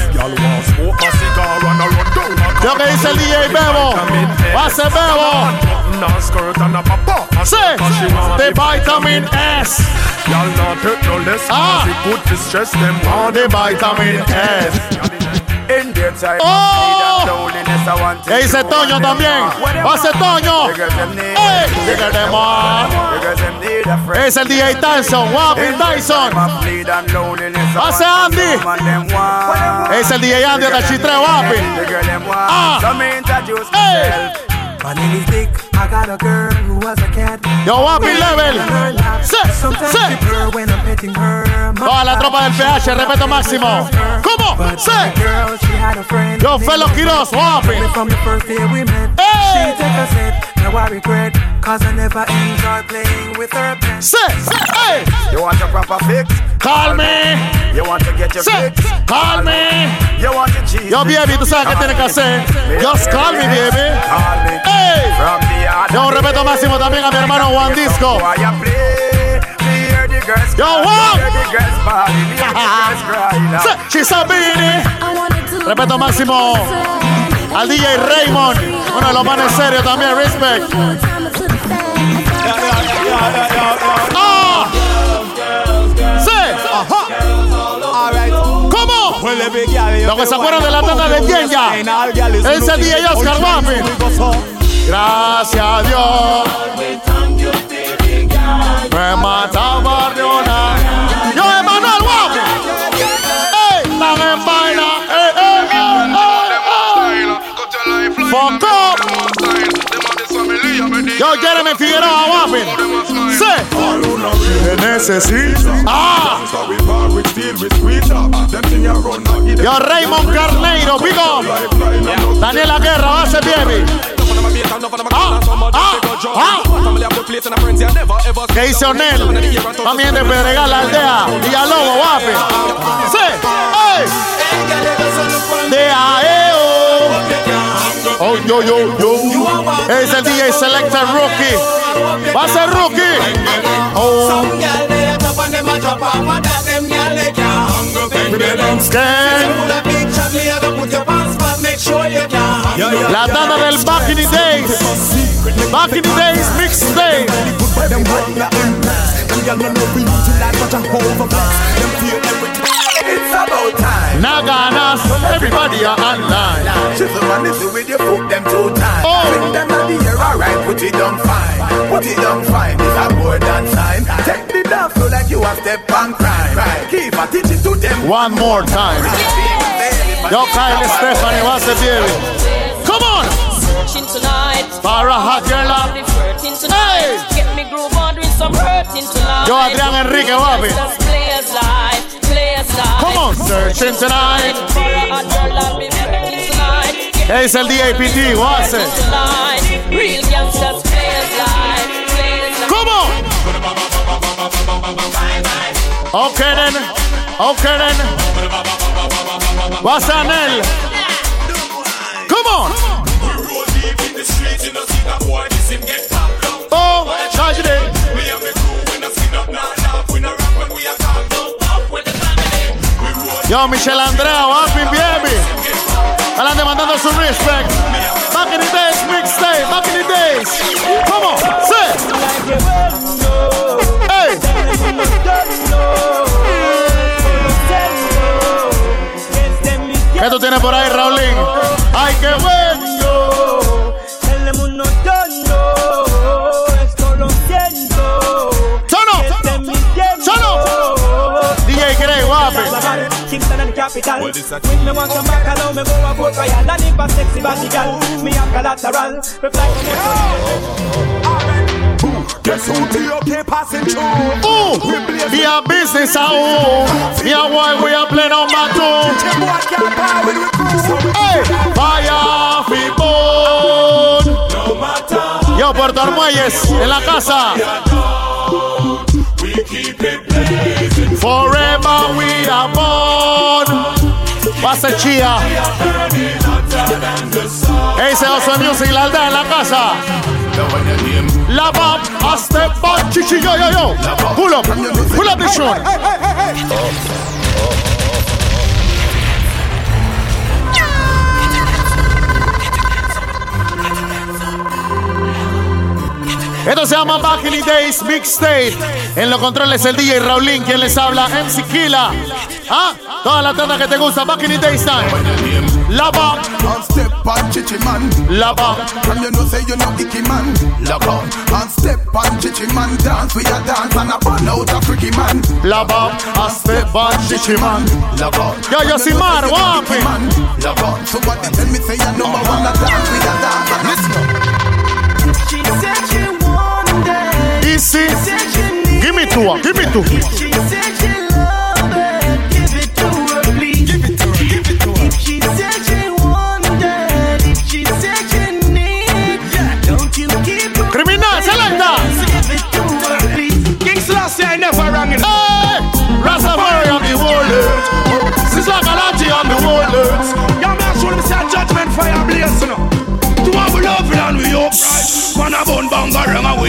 Lo que dice el DJ Bebo. Ser Bebo. Sí. The vitamin S. Y'all not take no less. Ah. The vitamin S. ¡Oh! Dice Toño también? ¡Pase Toño! Es el DJ Tyson, Wapping Tyson. ¡Pase Andy! Es el DJ Andy de Chitre Wapping. ¡Ah! Myself. My name is Dick. I got a girl who was a cat. Yo, Wapi Level. Sí, Sometimes sí. when I'm petting her. Toda la tropa del PH, respeto máximo. ¿Cómo? Sí. Girl, she had a friend. Yo, Felo Quiroz, Wapi. From the first day we met, Hey. she take a set. Now I regret, cause I never enjoy playing with her pen. Sí. Hey. You want a proper fix? Call me. You want to get your Sí. fix? Call me. You want to cheat? Yo, baby, tú sabes qué tienes que hacer. Just call me, baby. Call me. Hey. From the other Yo, un respeto máximo también a mi hermano Juan Disco. Why you play? Me hear the girls Yo, cry, Juan. hear the girls bawling, hear the girls crying now. Sí, Chisabini. Respeto máximo al DJ Raymond. Uno de los manes serios también. Respect. Ah. Sí. ¿Cómo? Los que se acuerdan de la tanda de Kenya. Es el DJ Oscar Wapi. Gracias a Dios. Me mataba de una. Yo, Emanuel Wapi. ¡Ey! Están en vaina. ¡Ey, ey, ey, ey, ey! Fuck up. Yo, Jeremy Figueroa, Wapi. Sí. Te necesito. Ah. Yo, Raymond Carneiro, big up. Daniela Guerra, base baby. Ah, ah, ah. ¿Qué dice Onel? También de Pedregal, la aldea. Villalobos, Wapi. Sí. ¡Ey! De AEO. Oh, yo, yo, yo. Es el DJ Selector Rookie. Va a ser Rookie. Oh. Scan. La tanda del Back in the Days. Back in the Days Mixtape. It's about time. Naganas. Everybody are online. Chisel man, this is with your foot them two times. Oh. Bring them on the air, alright, put it down fine. Put it down fine, it's a more than time. Take the dance so like you have step on crime. Keep a teaching to them. One more time. Yo, Kyle Stephanie, what's the baby? Come on. Searching tonight. Para hot girl up. Tonight. Get me groove on doing some hurting tonight. Yo, Adrián Enrique, papi. Just play as life, play as life. Come on, searching tonight. For a hot girl, I'll be flirting tonight. Get Es el DAPT, what's it? Real gangsters play as life, play life. Come on. Okay then. Okay then. What's that Nell? Come on. Oh, charge it. Yo, Michelle Andrea, Wapi, baby. Adelante mandando su respect. Back in the days, mixtape, back in the days. Come on, say. Hey. ¿Qué tú tienes por ahí, Raulín? ¡Ay, qué bueno! El mundo yo esto lo siento. ¡Sono! Este. ¡Sono! DJ Grey, guapi. Kingston and the capital. When me want some back, me go a boat royal. And if a sexy body girl, me a collateral. Reflect Guess who the okay passing through? Ooh, we are business aún. Me and why we are playing on my tune. Hey, vaya fibón. Yo, Puerto Armuelles, en la casa. Forever we are born. Pase chía. Ese oso music, la aldea en la casa. La pop, a step back, chichi, yo, yo, yo. Pull up, pull up the shot. Esto se llama the Days Mixtape. En los controles el DJ Raulín, quien les habla, MC Killa. ¿Ah? Toda la tanda que te gusta, the Days time. Lava. And step on chichi man. Lava. And you know say you know icky man. Lava. And step on chichi man. Dance with your dance and a burn out a freaky man. Lava. And step on chichi man. Lava. Yo, yo, Simar, wapi. Lava. Somebody tell me say you number one a dance with your dance and let's Easy. Give me two. Give me two.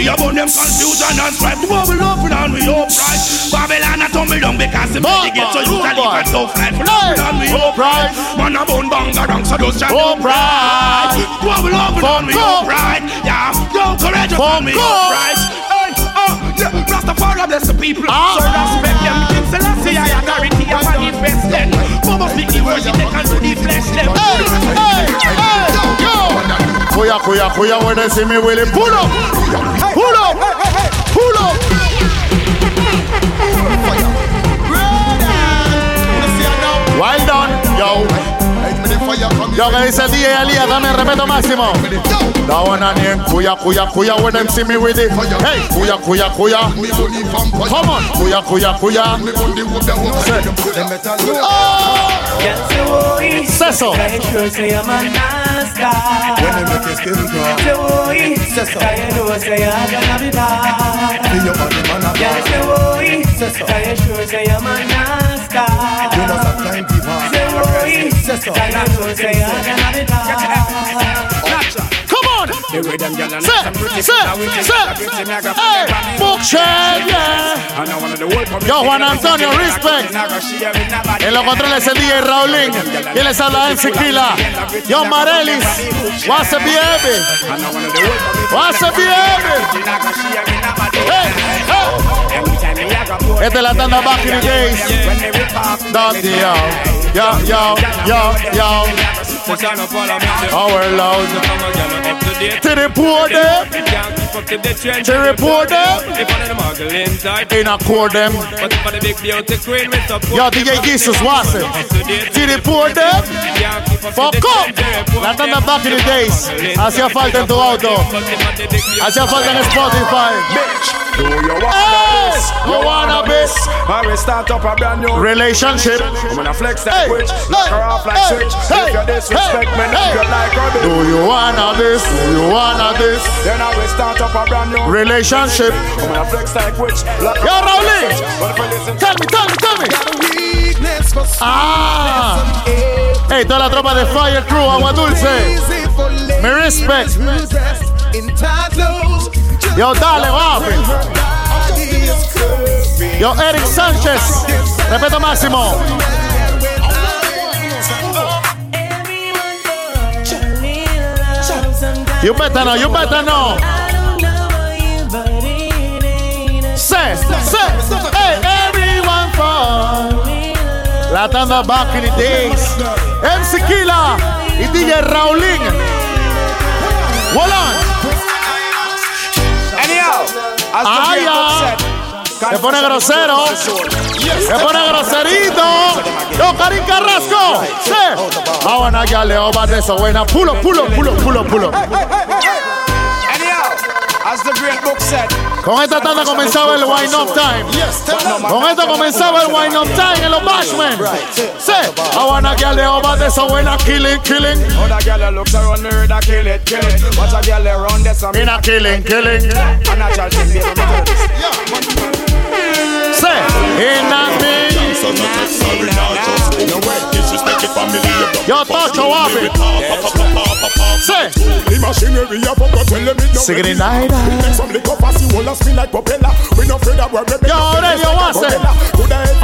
Banga rang away, a bun them confusion and strife. What we love and we upright. Babylon a tumble down because the money get so you can live a tough life. We it and we upright. Man, a bun banga rang, so just chant Upright. We love it and we upright. Yeah, yo, courageous and we upright. Hey, oh, yeah, Rastafari bless the people. So respect them. King Selassie, I authority, I manifest them. Mama speak the words, take and do the flesh them. Hey, hey, hey. Kuya, kuya, kuya, when they see me, pull up. Pull up. Pull up. Well done, yo. Yo, que dice DJ Alía, dame el respeto máximo. That one and him, kuya, kuya, kuya, when them see me with it. Hey, kuya, kuya, kuya. Come on, kuya, kuya, kuya. Say so. Sure Come on. The way them gyal yeah. Yo, Juan Antonio, respect. En los controles el DJ Raulín. Y les habla MC Kila. Yo, Marelis. What's up, baby? What's up, baby? Hey, hey. Anytime me a Esta es la tanda back in the days. Dante, yo. Yo, yo, yo, yo. Our loud. To the poor them. To report them. In a court them. Yo, DJ Jesus, what's it? To report them. Fuck up. La tanda back in the days. Hacía falta en tu auto. Hacía falta en Spotify. Do you want Hey, this? you wanna be? I will start up a brand new Relationship. I'm gonna flex that Hey, switch, hey, lock her off like hey, switch. hey, if you disrespect me, hey, you like her. Do you wanna this? Do you wanna this? Then I will start up a brand new Relationship. I'm gonna flex like witch, lock her off like switch. But if I listen Tell me, tell me, tell me. Ah. Hey, toda la tropa de Fire Crew, Agua Dulce. Me respect. Yo, dale, papi. Yo, Eric Sánchez. Respeto máximo. You better know, you better know. Say, say, hey, everyone for La tanda back in the days. MC Kila y DJ Raulín. Hold on. Anyhow, as the Ah, great ya. book said, Se pone grosero. Se pone groserito. Yo, Karim Carrasco. Sí. Vamos a darle over de eso. Buena. Pulo, pulo, pulo, pulo, pulo. anyhow, as the great book said, Con esta tanda comenzaba el Wine Up Time. Con esta comenzaba el Wine Up Time en los Bashmen. Sí. I wanna get the over de eso. Buena. Killing, killing. other girl that looks around the road, I kill it, kill it. Watch a girl around there, some In a killing, killing. a natural thing, baby, me tell this. Say, ain't that me? Your family, you don't Say, the machinery of God tell me no. Sing it in night. Some liquor pass you all spin like propeller. We no afraid that we're. Yo, already you want oh. ah. say.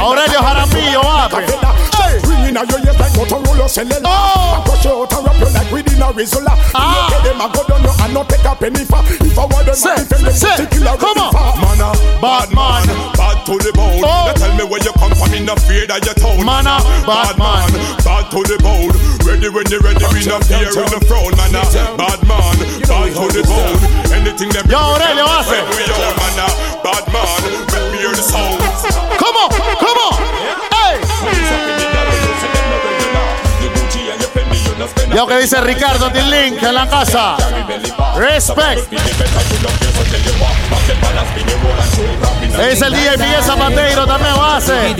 Already had a me, you have it. Ringing out your ears like Motorola cellular. I push you out and you like within a rizola. Ah. You them a go down your and not take a penny for. If I want them, I'm. Come on, man, bad man. Bad to the bone. Oh. Now tell me where you come from in the fear that you told. Man a bad man. Bad to the bone. Ready when you ready, we not fear in the throne. Man a bad man. Bad to the bone. Anything that Yo, Aurelio, hace. Man a bad man. We fear the sound. Come on, come on. Hey. Yo, que dice Ricardo Link en la casa. Respect. Es el DJ Miguel Zapateiro también lo hace. Up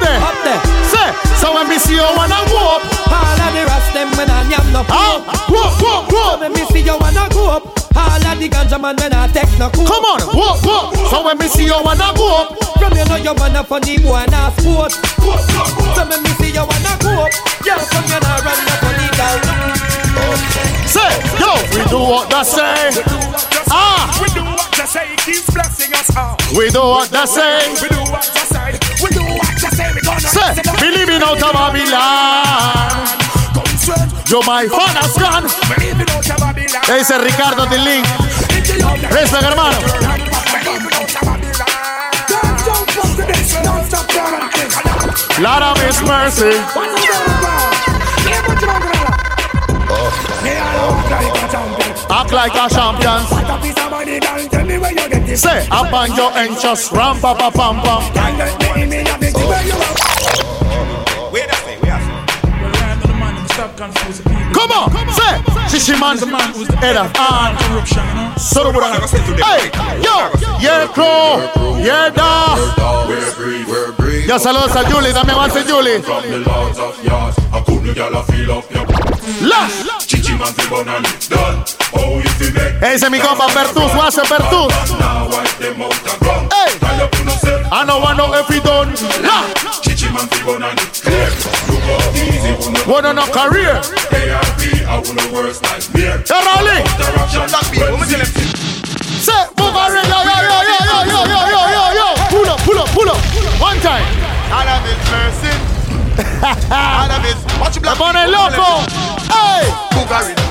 there. Up there. Say, so when we see you wanna go up. All of the rest them when I yam no Ah, whoop, whoop, whoop. When me see you wanna go up. All of the ganja man when I take no cool. Come on, whoop, whoop. So when we see you wanna go up. From you know you wanna funny boy and a sport. So when me see you wanna go up. Yeah, from you know run no funny girl. Say, yo, we do what they say. Ah, We do what you say, keeps blessing us all. we do what they say. We do what you say, we do what you say. We gonna Say, we living out of Babylon. Yo, my father's gone. We living out of Babylon. Ese es Ricardo Link. Respect, hermano. Lord of His mercy. Act like a champion. Say, up on your and just ram pa pa pam pam. Come on, say, Shishi man, head of. So do Hey, yo, yeah, crow, yeah, da. Yo, saludos a Julie, también va a ser Julie. Lash. Ese es mi compa a ser Bertus. Hey, I know, I know if he done. La. Bueno, no career. Hey, Rolly. Say, Bugari, yo, yo, yo, yo, yo, yo, yo, yo, yo, yo. Pull up, pull up, pull up. One time. Out of his mercy. Out people, loco. Hey.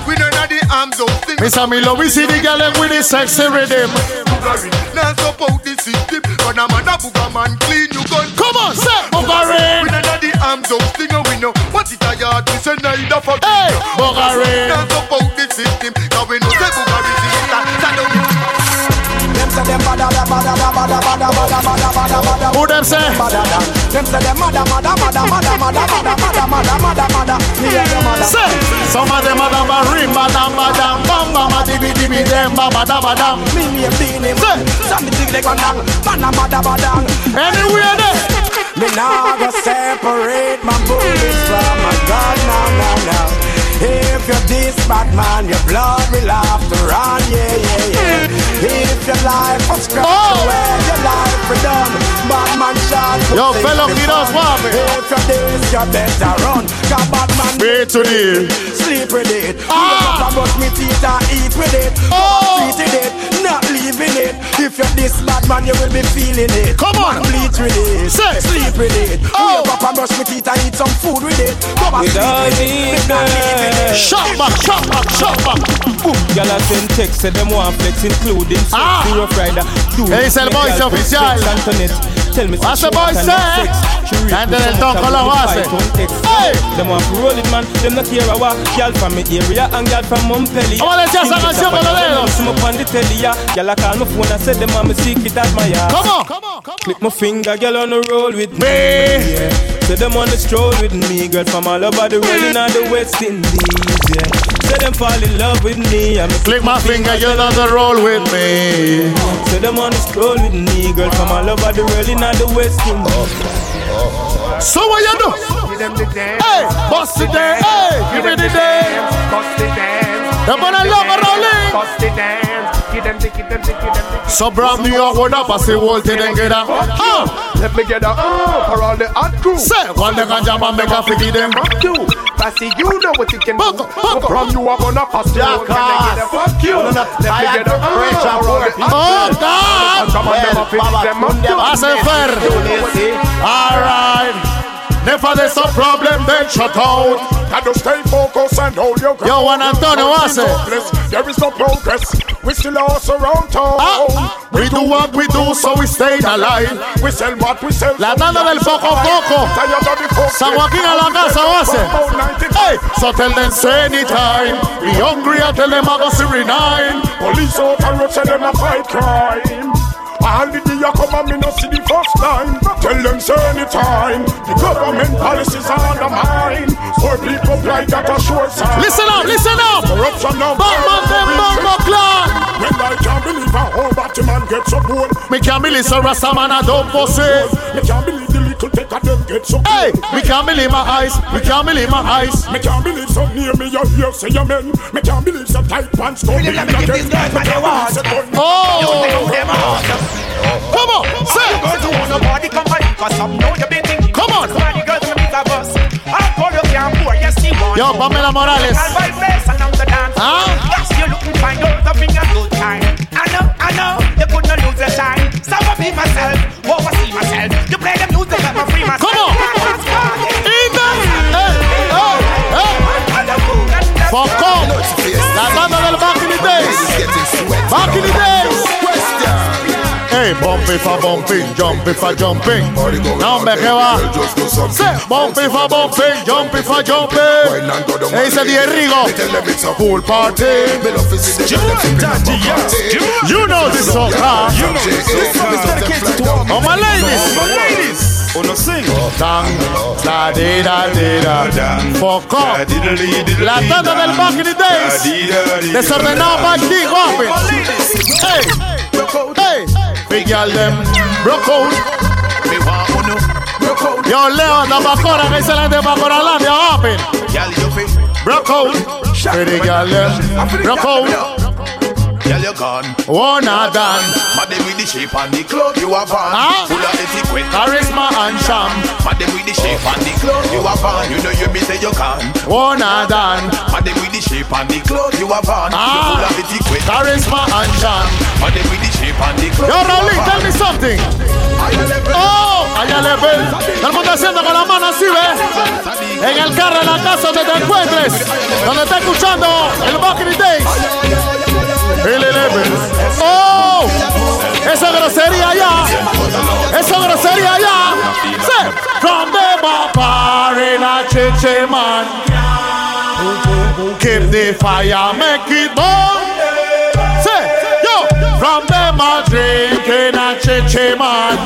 We know the arms of things. Miss Amilo, we see the girl with the sexy rhythm. Bugari. Now support the system. But I'm a booger man clean you gun. Come on, say Bugari. We don't know the arms of things. We know what it a yard. We say neither for Hey, Bugari. Now support the system. Cause we know say is Who them say? Them say them mada mada mada mada mada mada mada. Me hear them. Say, some of them are the marim, madam, madam, bam, bam, a dibi, dibi, dem, bam, madam, madam. Me name Beenie Man. Some me dig they go down. Mada mada mada. Anywhere there. Me nah go separate my bullets from my now. If you're this bad man, your blood will have to run, yeah, yeah, yeah. If your life was scratched Oh. away, your life will done. Bad man shot. Yo, fellow fun. mami. If you're this, you better run. Cause bad man Way to the sleep with it. Ah. Wake up brush me teeth and eat with it. Oh. Treat with it, not leaving it. If you're this bad man, you will be feeling it. Come on. bleach with it. Say. Sleep with it. Oh. Wake up and brush me teeth and eat some food with it. Go back With sleep all with it. these Me not leaving it. Shot back, shot back, shot back. Y'all a send text, say them want flex, including Ah. sexy rough rider. Hey, it's el make voice y'all put oficial. sex Antoinette. Tell me, What's the boy say? sex. She read And then me el some tonko time lo with hace. fight on text. Hey. Them want to roll it, man. Them not care a walk. Y'all from me area and y'all from Montpellier. Oh, Vamos a decir esa canción con los dedos. Some up on the telly. Y'all a call my phone and say them want me secret at my yard. Come on, come on, come on. Click my finger, girl on the roll with me. Me. Yeah. Say them on the stroll with me, girl from all over the world in all the West Indies. Yeah. Say them fall in love with me. I'm Click my finger, you on the roll with me. Say them on the stroll with me, girl from all over the world in all the West Indies. So what you do? Give them the dance. Hey, bust it there. Hey, give me the dance. Bust the dance. They wanna love a rolling. Bust the dance. So brand new and one up, I say all to them get up. Let me get up for all the hot crew. Say, one the ganja man make a figgy them. Fuck you. Passy, you know what you can do. So brand new and one up, I say all to them. Fuck you. Let me get up uh, for all the hot crew. Oh, God. I say fair. All right. Never there's a problem, then shut out. Gotta stay focused and hold your ground. Yo, Juan Antonio, what's it? Hopeless, There is no progress. We still also around town. Ah, ah. We do what we do, so we stay alive. We sell what we sell. La tanda del poco poco. San Joaquín a la casa, base. Hey, so tell them say anytime. We hungry, I tell them I go see nine. Police out and road say them a fight crime. All the day you come and me no see the first time. Tell them say anytime. The government policies are undermined. Poor people blind that a short sign. Listen up, listen up. Corruption now. Batman, them Bumbo clan. When I can't believe a whole Batman gets so bold. Me can't believe so Rasta man a don't pussy. Me can't believe the little take them get so Hey, we can't believe my eyes. We can't believe my eyes. Me can't believe so near me you hear say you men. Me can't believe so tight pants go me let me give these guys what they want. Oh. Come on, say. You girls who want nobody company Cause some know you been thinking Come on. Somebody girls in the big of us I'll call you can't pour Yes, you want Yo, Pamela Morales. I'll buy face along the dance Huh? Yes, you looking fine You're up in a good time I know, I know You could not lose your shine So I be myself Oversee myself You play the music Let me free myself Come on. In the hey, hey, hey. Fuck off. La tanda back in the days. Back in the days. Hey, bumpy for bumping, jumpy for jumping. No, hombre, ¿qué va? Say, bumpy for bumping, jumpy for jumping. Hey, dice Diez Rigo. Pool party. You know this song, huh? You know this song. This is dedicated to all Oh, my ladies. my ladies. Uno sing. Oh, dang, da di da di da. Fuck off. La tanda del back in the days. Desordenado by D. Wapping. Hey, hey. Big girl them broke out. Me want uno. Broke out. Yo, Leo, the Bacora, que dice la de Bacoralandia, Wapping. Broke out. Pretty girl them broke out. Girl, you gone. One are done. Madam with the shape and the clothes you have on. Huh? Full of etiquette. Charisma and charm. Madam with the shape and the clothes you have on. You know you me say you can. One are done. Madam with the shape and the clothes you have on. Ah. full of etiquette. Charisma and charm. Madam with the shape and the clothes Yo, you Raulín, tell me something. Oh, allá le ven. Todo el mundo haciendo con la mano así, ¿ves? En el carro, en la casa donde te encuentres. Donde está escuchando el the Days. El Eleven. Oh, esa grosería allá. Esa grosería allá. Say, from the bar in a chiche man. Keep the fire, make it burn. Say, yo, from them a drinking a chichi man.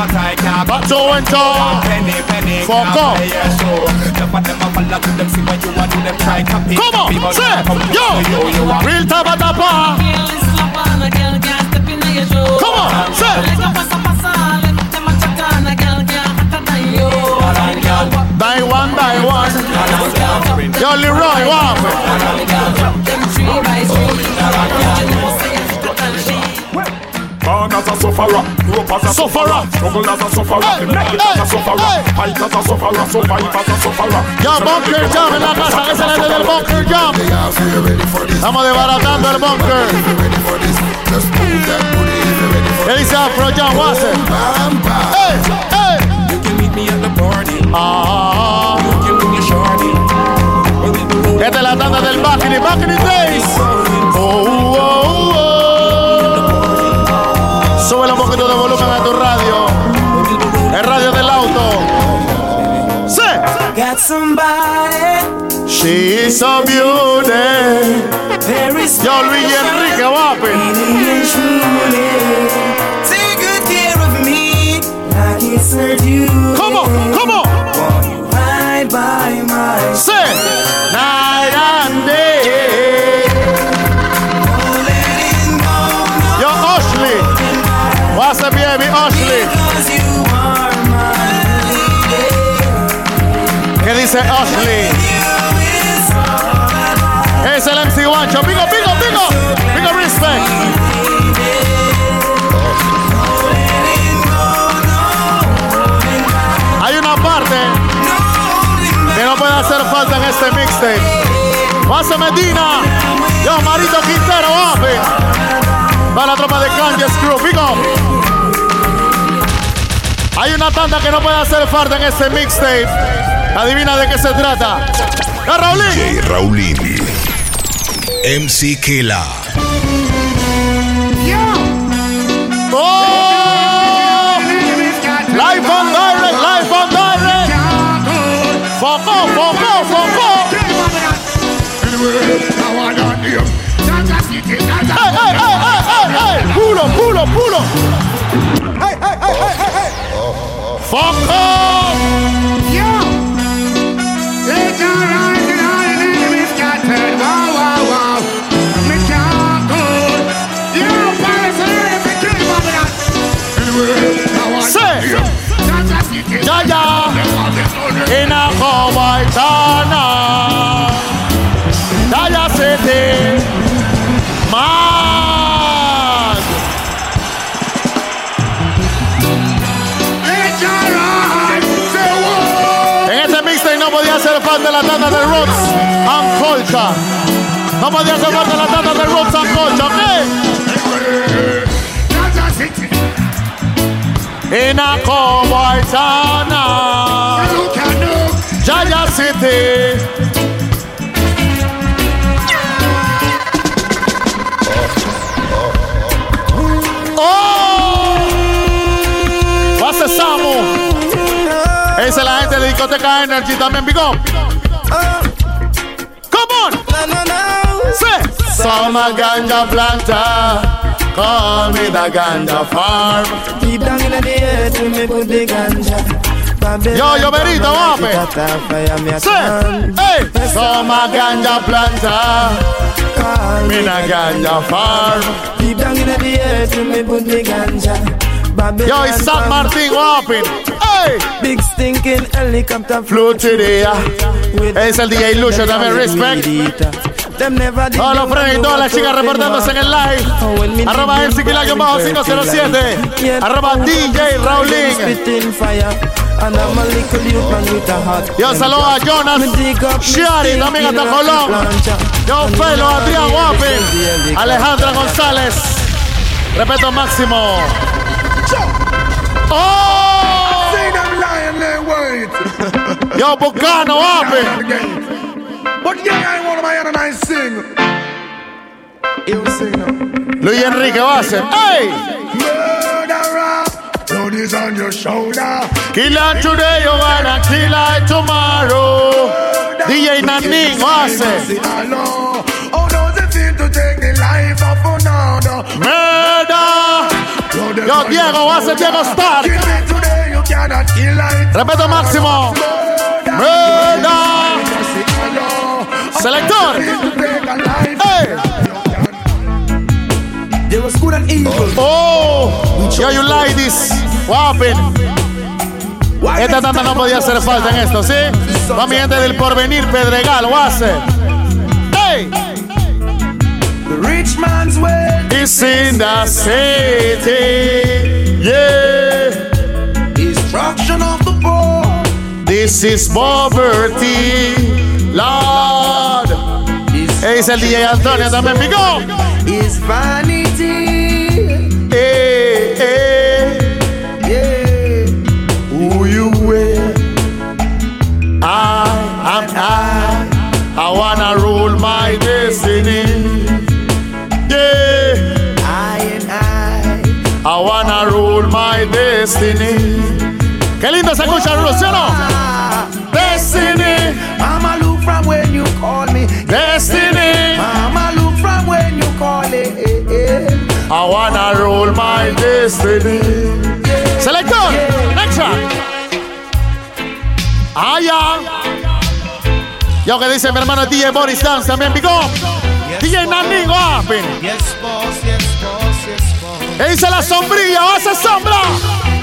Cut I, can't Back to to. Penny, penny, can't off. pay your. The part them to them, see when you want to them try copy. Come on, say, yo, real tabatapa. Come on, say. Die one, die one. Yo, Leroy, what? Born as a sufferer, up as a Sufferer. struggle as a sufferer, as a sufferer, fight as a sufferer, survive as a sufferer. Bunker Jam en la casa, que el Bunker Jam. Estamos desbaratando el bunker. ¿Qué dice Afro Jam Watson? Hey, hey. You can meet me at the party. Ah, You can bring your shorty. esta es la tanda del back in the back in the days. Sube un poquito de volumen a tu radio. El radio del auto. Sí. Got somebody. She is a beauty. Yo, Luis Enrique, guapi. Really and truly. Take good care Up, baby, Ashley? ¿Qué dice Ashley? Es el MC Wancho. Pico, pico, pico. Pico, respect. Hay una parte que no puede hacer falta en este mixtape. Pase Medina. Yo, Marito Quintero, papi. Va la tropa de Kanye's Crew, big up. Hay una tanda que no puede hacer falta en este mixtape. Adivina de qué se trata. ¡Ya, Raulín! MC Killa. ¡Oh! Live on direct, live on direct. Foco, foco, foco. Hey, hey, hey, hey, hey. Pulo, pulo, pulo. Hey, hey, hey, hey, hey, hey. Foco. Culture. No podía ser la tanda de Roots and Culture, ¿ok? In a cowboy them. Jaya City. ¡Oh! What's the Samu? Esa es la gente de Discoteca Energy también, Big Say. Summer ganja planter. Call me the ganja farm. Deep down in the earth, we me put the ganja. Yo, yo, Berito, wape. Say. Hey. Summer ganja planter. Call me the ganja farm. Deep down in the earth, we me put the ganja. Yo, it's San Martin Wapping. Hey. Big stinking helicopter Flew to the air. Uh, es el DJ Lucho, también respect. Them never did Todos los them frenes y know todas how las to chicas open reportándose en el door. live. Arroba MC Kilayo bajo 507. Arroba DJ Raulín. Spitting fire. And I'm a little youth man with a hot Yo saludo a Jonas Shiari, también hasta Colón. Yo Felo, Adrián Wapping. Alejandra González. Respeto máximo. ¡Oh! See them lying there, wait. Yo, Bucano Wapping. But yeah, I want my other nice Luis Enrique Base. ¡Ey! Murderer, blood is on your shoulder. Kill her today, you wanna kill her tomorrow. DJ Nanin Base. Hello. Oh, does it feel to take the life of another? Murder. Yo, Diego Diego today, you cannot kill life. Respeto máximo. Murder. Selector. Hey. There was good and evil. Oh, yo, you like this. Wapping. Esta tanda no podía hacer falta en esto, ¿sí? Va mi gente del porvenir, Pedregal, Oase. Hey. The rich man's way is in the city. Yeah. Destruction of the poor. This is poverty, Lord. Es el DJ Antonio también, pico. Is vanity. Eh, eh. Yeah. Who you were? I am I. I wanna rule my destiny. Yeah. I and I. I wanna rule my destiny. Qué lindo se escucha, Rulo, ¿sí o no? Destiny. Mama look from when you call. Destiny. Mama look from when you call it. I wanna rule my destiny. Selector, next track. Ah, ya. Yo que dice mi hermano DJ Boris Dance también, pico. DJ Nanin Wapping. Yes, boss, yes, boss, yes, boss. E dice la sombrilla, hace sombra.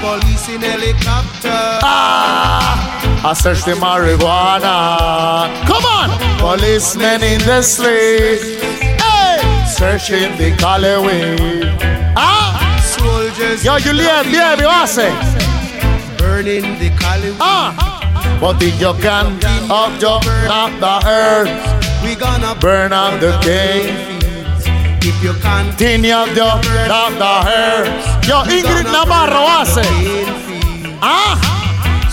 Police in helicopter. Ah, I search the marijuana. Come on, policemen in the street. Hey, searching the alleyway. Ah, Soldiers. yo Juliet, bien, mi base. Burning the Cali. Ah, but if you can up, you up the earth. We gonna Burn up the cave. If you continue the, the, the hair. Yo, Ingrid Navarro hace. Ah.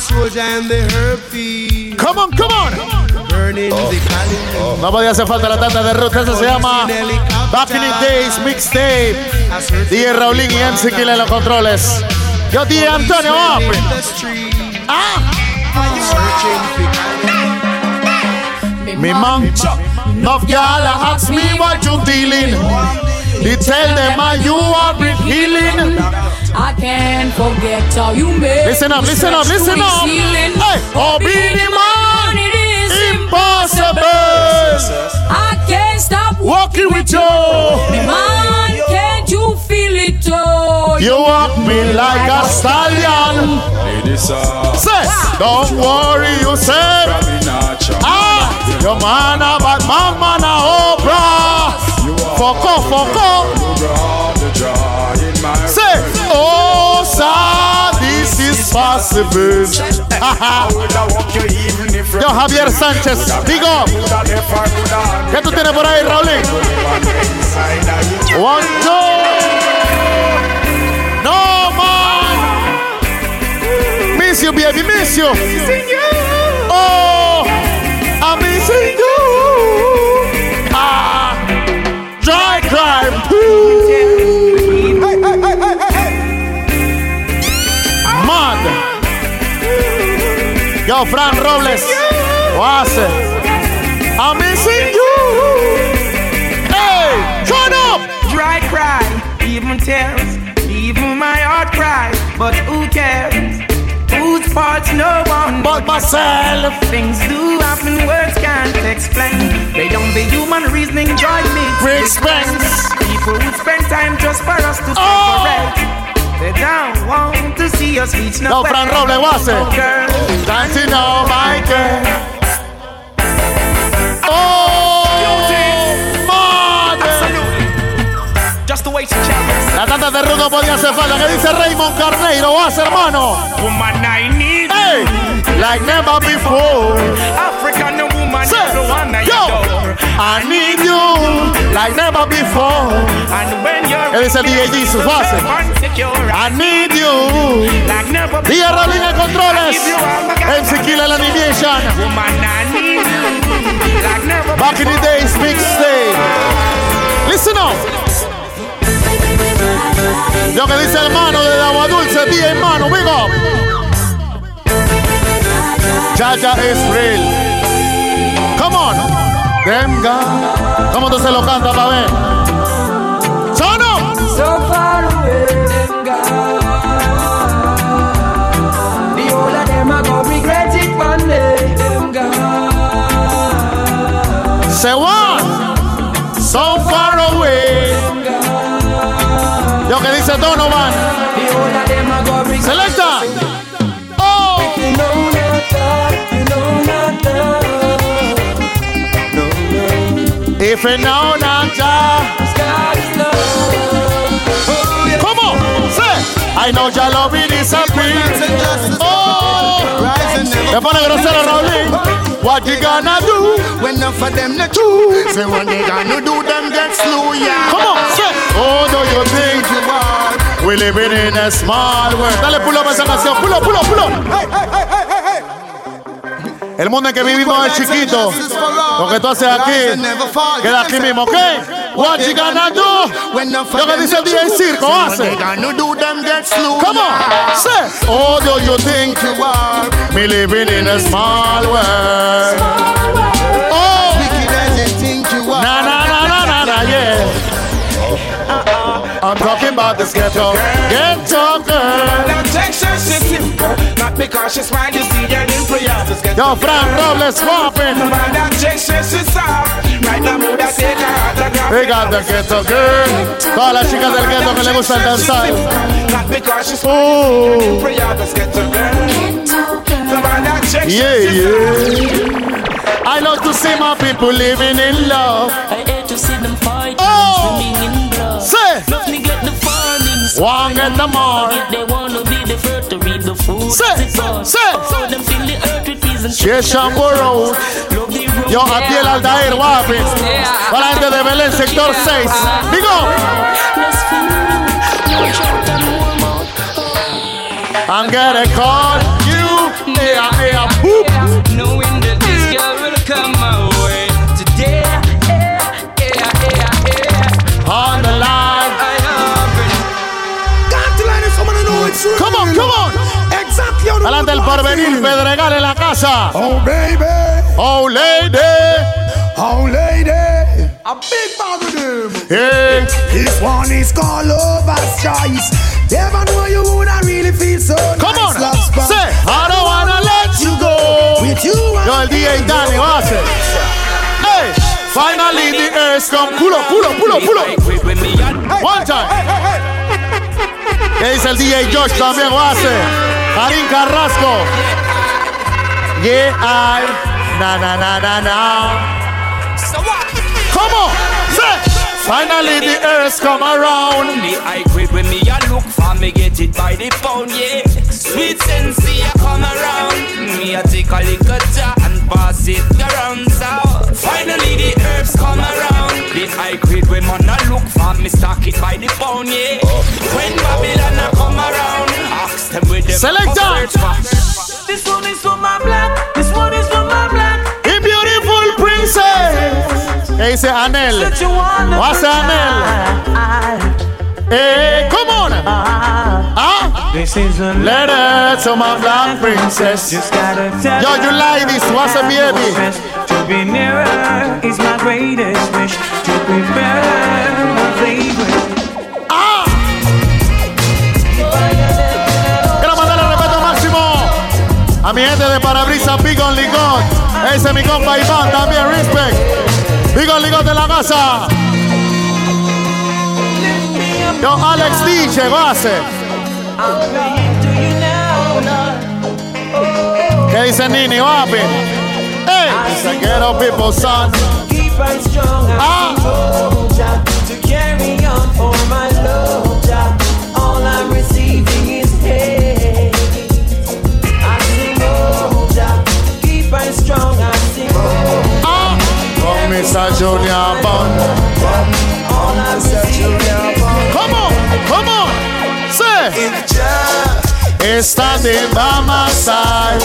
Soldier and the field. Come on, come on. Burning the calendar. No podía hacer falta la tanda de Ruth. Esa se llama Back in the Days Mixtape. DJ Raulín y MC Killa en los controles. Yo, DJ Antonio Open. Ah. Me man, enough y'all ask me what you dealing. They tell them how you are been healing. I can't forget how you made Listen up, listen up, listen up. ceiling. Hey, oh, be the man, it is impossible. I can't stop Walking with you. Man, can't you feel it? Oh, You walk me like a stallion. Say, don't worry, you say. Ah, your man a bad man, man a Oprah. Fuck off, fuck off. Say, Yo, Javier Sánchez, digo. ¿Qué tú tienes por ahí, Raúl? One, two. No, man. Miss you, baby, miss you. Oh, I'm missing you. Ah, dry crime. Fran Robles. What hace? I'm missing you. Hey, turn up. Dry cry, even tears, even my heart cries. But who cares? Whose fault's no one but myself? Things do happen, words can't explain. They don't be human reasoning, joy makes expense. People who spend time just for us to Oh. separate. They don't want to see us reach Yo, nowhere. Fran Robles, what hace? Oh, girl. Don't you know my girl? Oh, mad. Just the way she challenge. La tanda de Rudo podía hacer falta. ¿Qué dice Raymond Carneiro? ¿What hace, hermano? Woman, I need Hey, like never before. African woman, Say, the one I yo, adore. I need you like never before. And when you're ¿Qué dice DJ Jesus? I need you. like never Día Rolling en controles. MC Killa la animation. Woman, I need you like never Back in the days, big stay. Listen up. Lo que dice el hermano de Agua Dulce, DJ hermano, big up. Chacha is real. Come on. Guys. ¿Cómo tú se lo canta para ver? Son up. So far away, them. The whole of them a go regret it one day. Them gone. Say what? So far away. Lo que dice Donovan. If you know not that. God's love. Come on, say. I know your love will disappear. Oh, grosero Raulín. What you gonna do? When enough of them not true. Say what they gonna do, them get slow, yeah. Come on, say. Oh, do you think you are? We living in a small world. Dale pull up esa canción. Pull up, pull up, pull up. El mundo en que vivimos es chiquito. Lo que tú haces aquí queda aquí mismo, ¿ok? What you gonna do? Lo que dice el DJ Circo hace. Come on, say. Oh, do you think you are? Me living in a small world. Oh, na na na na na na, yeah. I'm talking about this ghetto, ghetto girl. Now Texas is simple, not because she's smile, you see her dimple, yeah, just get Yo, Frank Robles swapping. Man, that Texas is soft, right now, mood I take her autograph. We got the ghetto girl. Todas las chicas del ghetto que le gusta el danzar. Not because she's smile, dimple, yeah, just get her girl. So man, that Texas Yeah, is yeah. I love to see my people living in love. I hate to see them fight, Oh. swimming in blood. Say. Love neglect the farming. One get the more. Yet they wanna be the first to reap the food. Say, as it goes. say. Oh, them fill the earth with peas and Cheshire Road. Yo, Atiel Aldair, guapi. Para gente de Belén, sector 6. Digo. I'm gonna call you. Eh, eh, eh, yeah, yeah, boop. Knowing porvenir, Pedregal en la casa. Oh, baby. Oh, lady. Oh, lady. A big bag of them. Yeah. This one is called Lover's Choice. Never know you woulda really feel so Come on. Love. Say, I don't wanna let you go. With you, Yo, el DJ Danny, va a hacer. Hey, finally the earth come. Pulo, pulo, pulo, pulo. One time. ¿Qué dice el DJ Josh también hacer? Karim Carrasco. Yeah, I. Na, na, na, na, na. Come on. Finally the earth come around. The I quit when me a look for me get it by the pound, yeah. Sweet sensei a come around, me a take a little and pass it around. So finally the herbs come around. The I quit when man a look for me stock it by the pound, yeah. When Babylon a come around, ask them with them Selector. This one is for my black. This one is for my black. The beautiful princess. ¿Qué dice Anel? Va a ser Anel. Hey, come on. Ah. This is a Letter to my black princess. Just gotta tell Yo, you like this? What's a baby? To be nearer is my greatest wish. To be better, my favorite. Ah. Quiero mandarle respeto máximo a mi gente de Parabrisas Big on Ligot. Ese es mi compa Iván también, respect. Big on Ligot de la casa. Yo, Alex DJ, hacer. ¿Qué dice Nini, papi? Hey, dice quiero people son. Ah. I hold ya to carry on for my love. ya. All I'm receiving is hate. I sing oh ja, keep on strong, I sing oh. Ah. Con Mr. Junior Jah is standing by my side.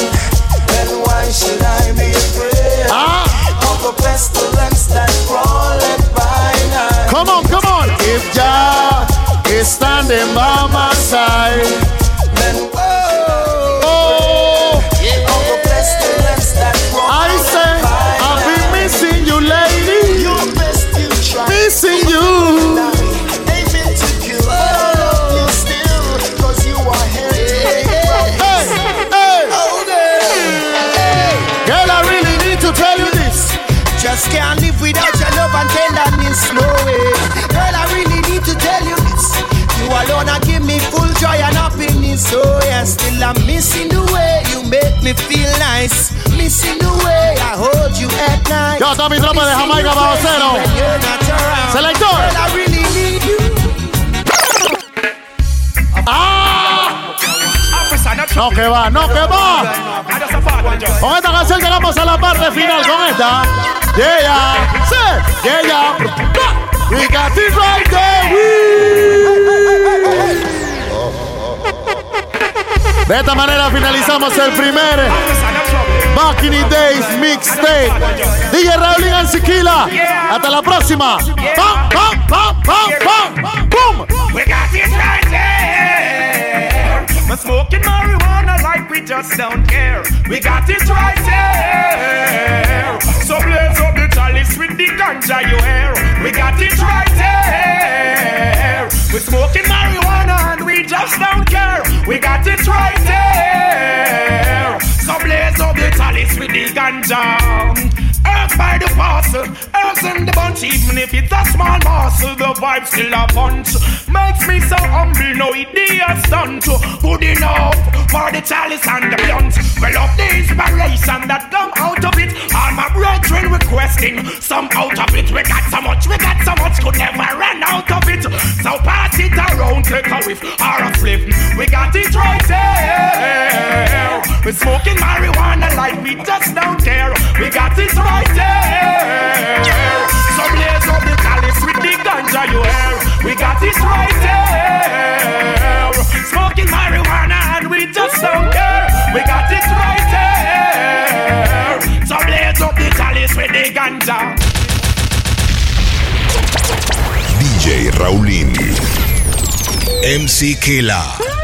Then why should I be afraid Ah. of the pestilence that crawleth by night? Come on, come on. If Jah is standing by my side. Then oh, No que va, no que va. Con esta canción llegamos a la parte final. Con esta. Yeah. Sí. Yeah. We got it right there. De esta manera finalizamos el primer Back in the Days Mixtape. DJ Raulín Ansiquila. Hasta la próxima. We got it right there. Just don't care. We got it right there. So blaze up the chalice with the ganja you hear. We got it right there. We're smoking marijuana and we just don't care. We got it right there. So blaze up the chalice with the ganja. Parcel, earth in the bunch, even if it's a small morsel, the vibe still a punch. Makes me so humble, no idiot stunt. Good enough for the chalice and the blunt. Well, of the inspiration that come out of it. All my brethren requesting some out of it. We got so much, we got so much, could never run out of it. So pass it around, take a whiff or a flip. We got it right there. We We smoking marijuana like we just don't care. We got it right there. So blaze up the with the ganja you. We got it right there. Smoking marijuana and we just don't care. We got it right there. So blaze up the with the ganja. DJ Raulín. MC Kila.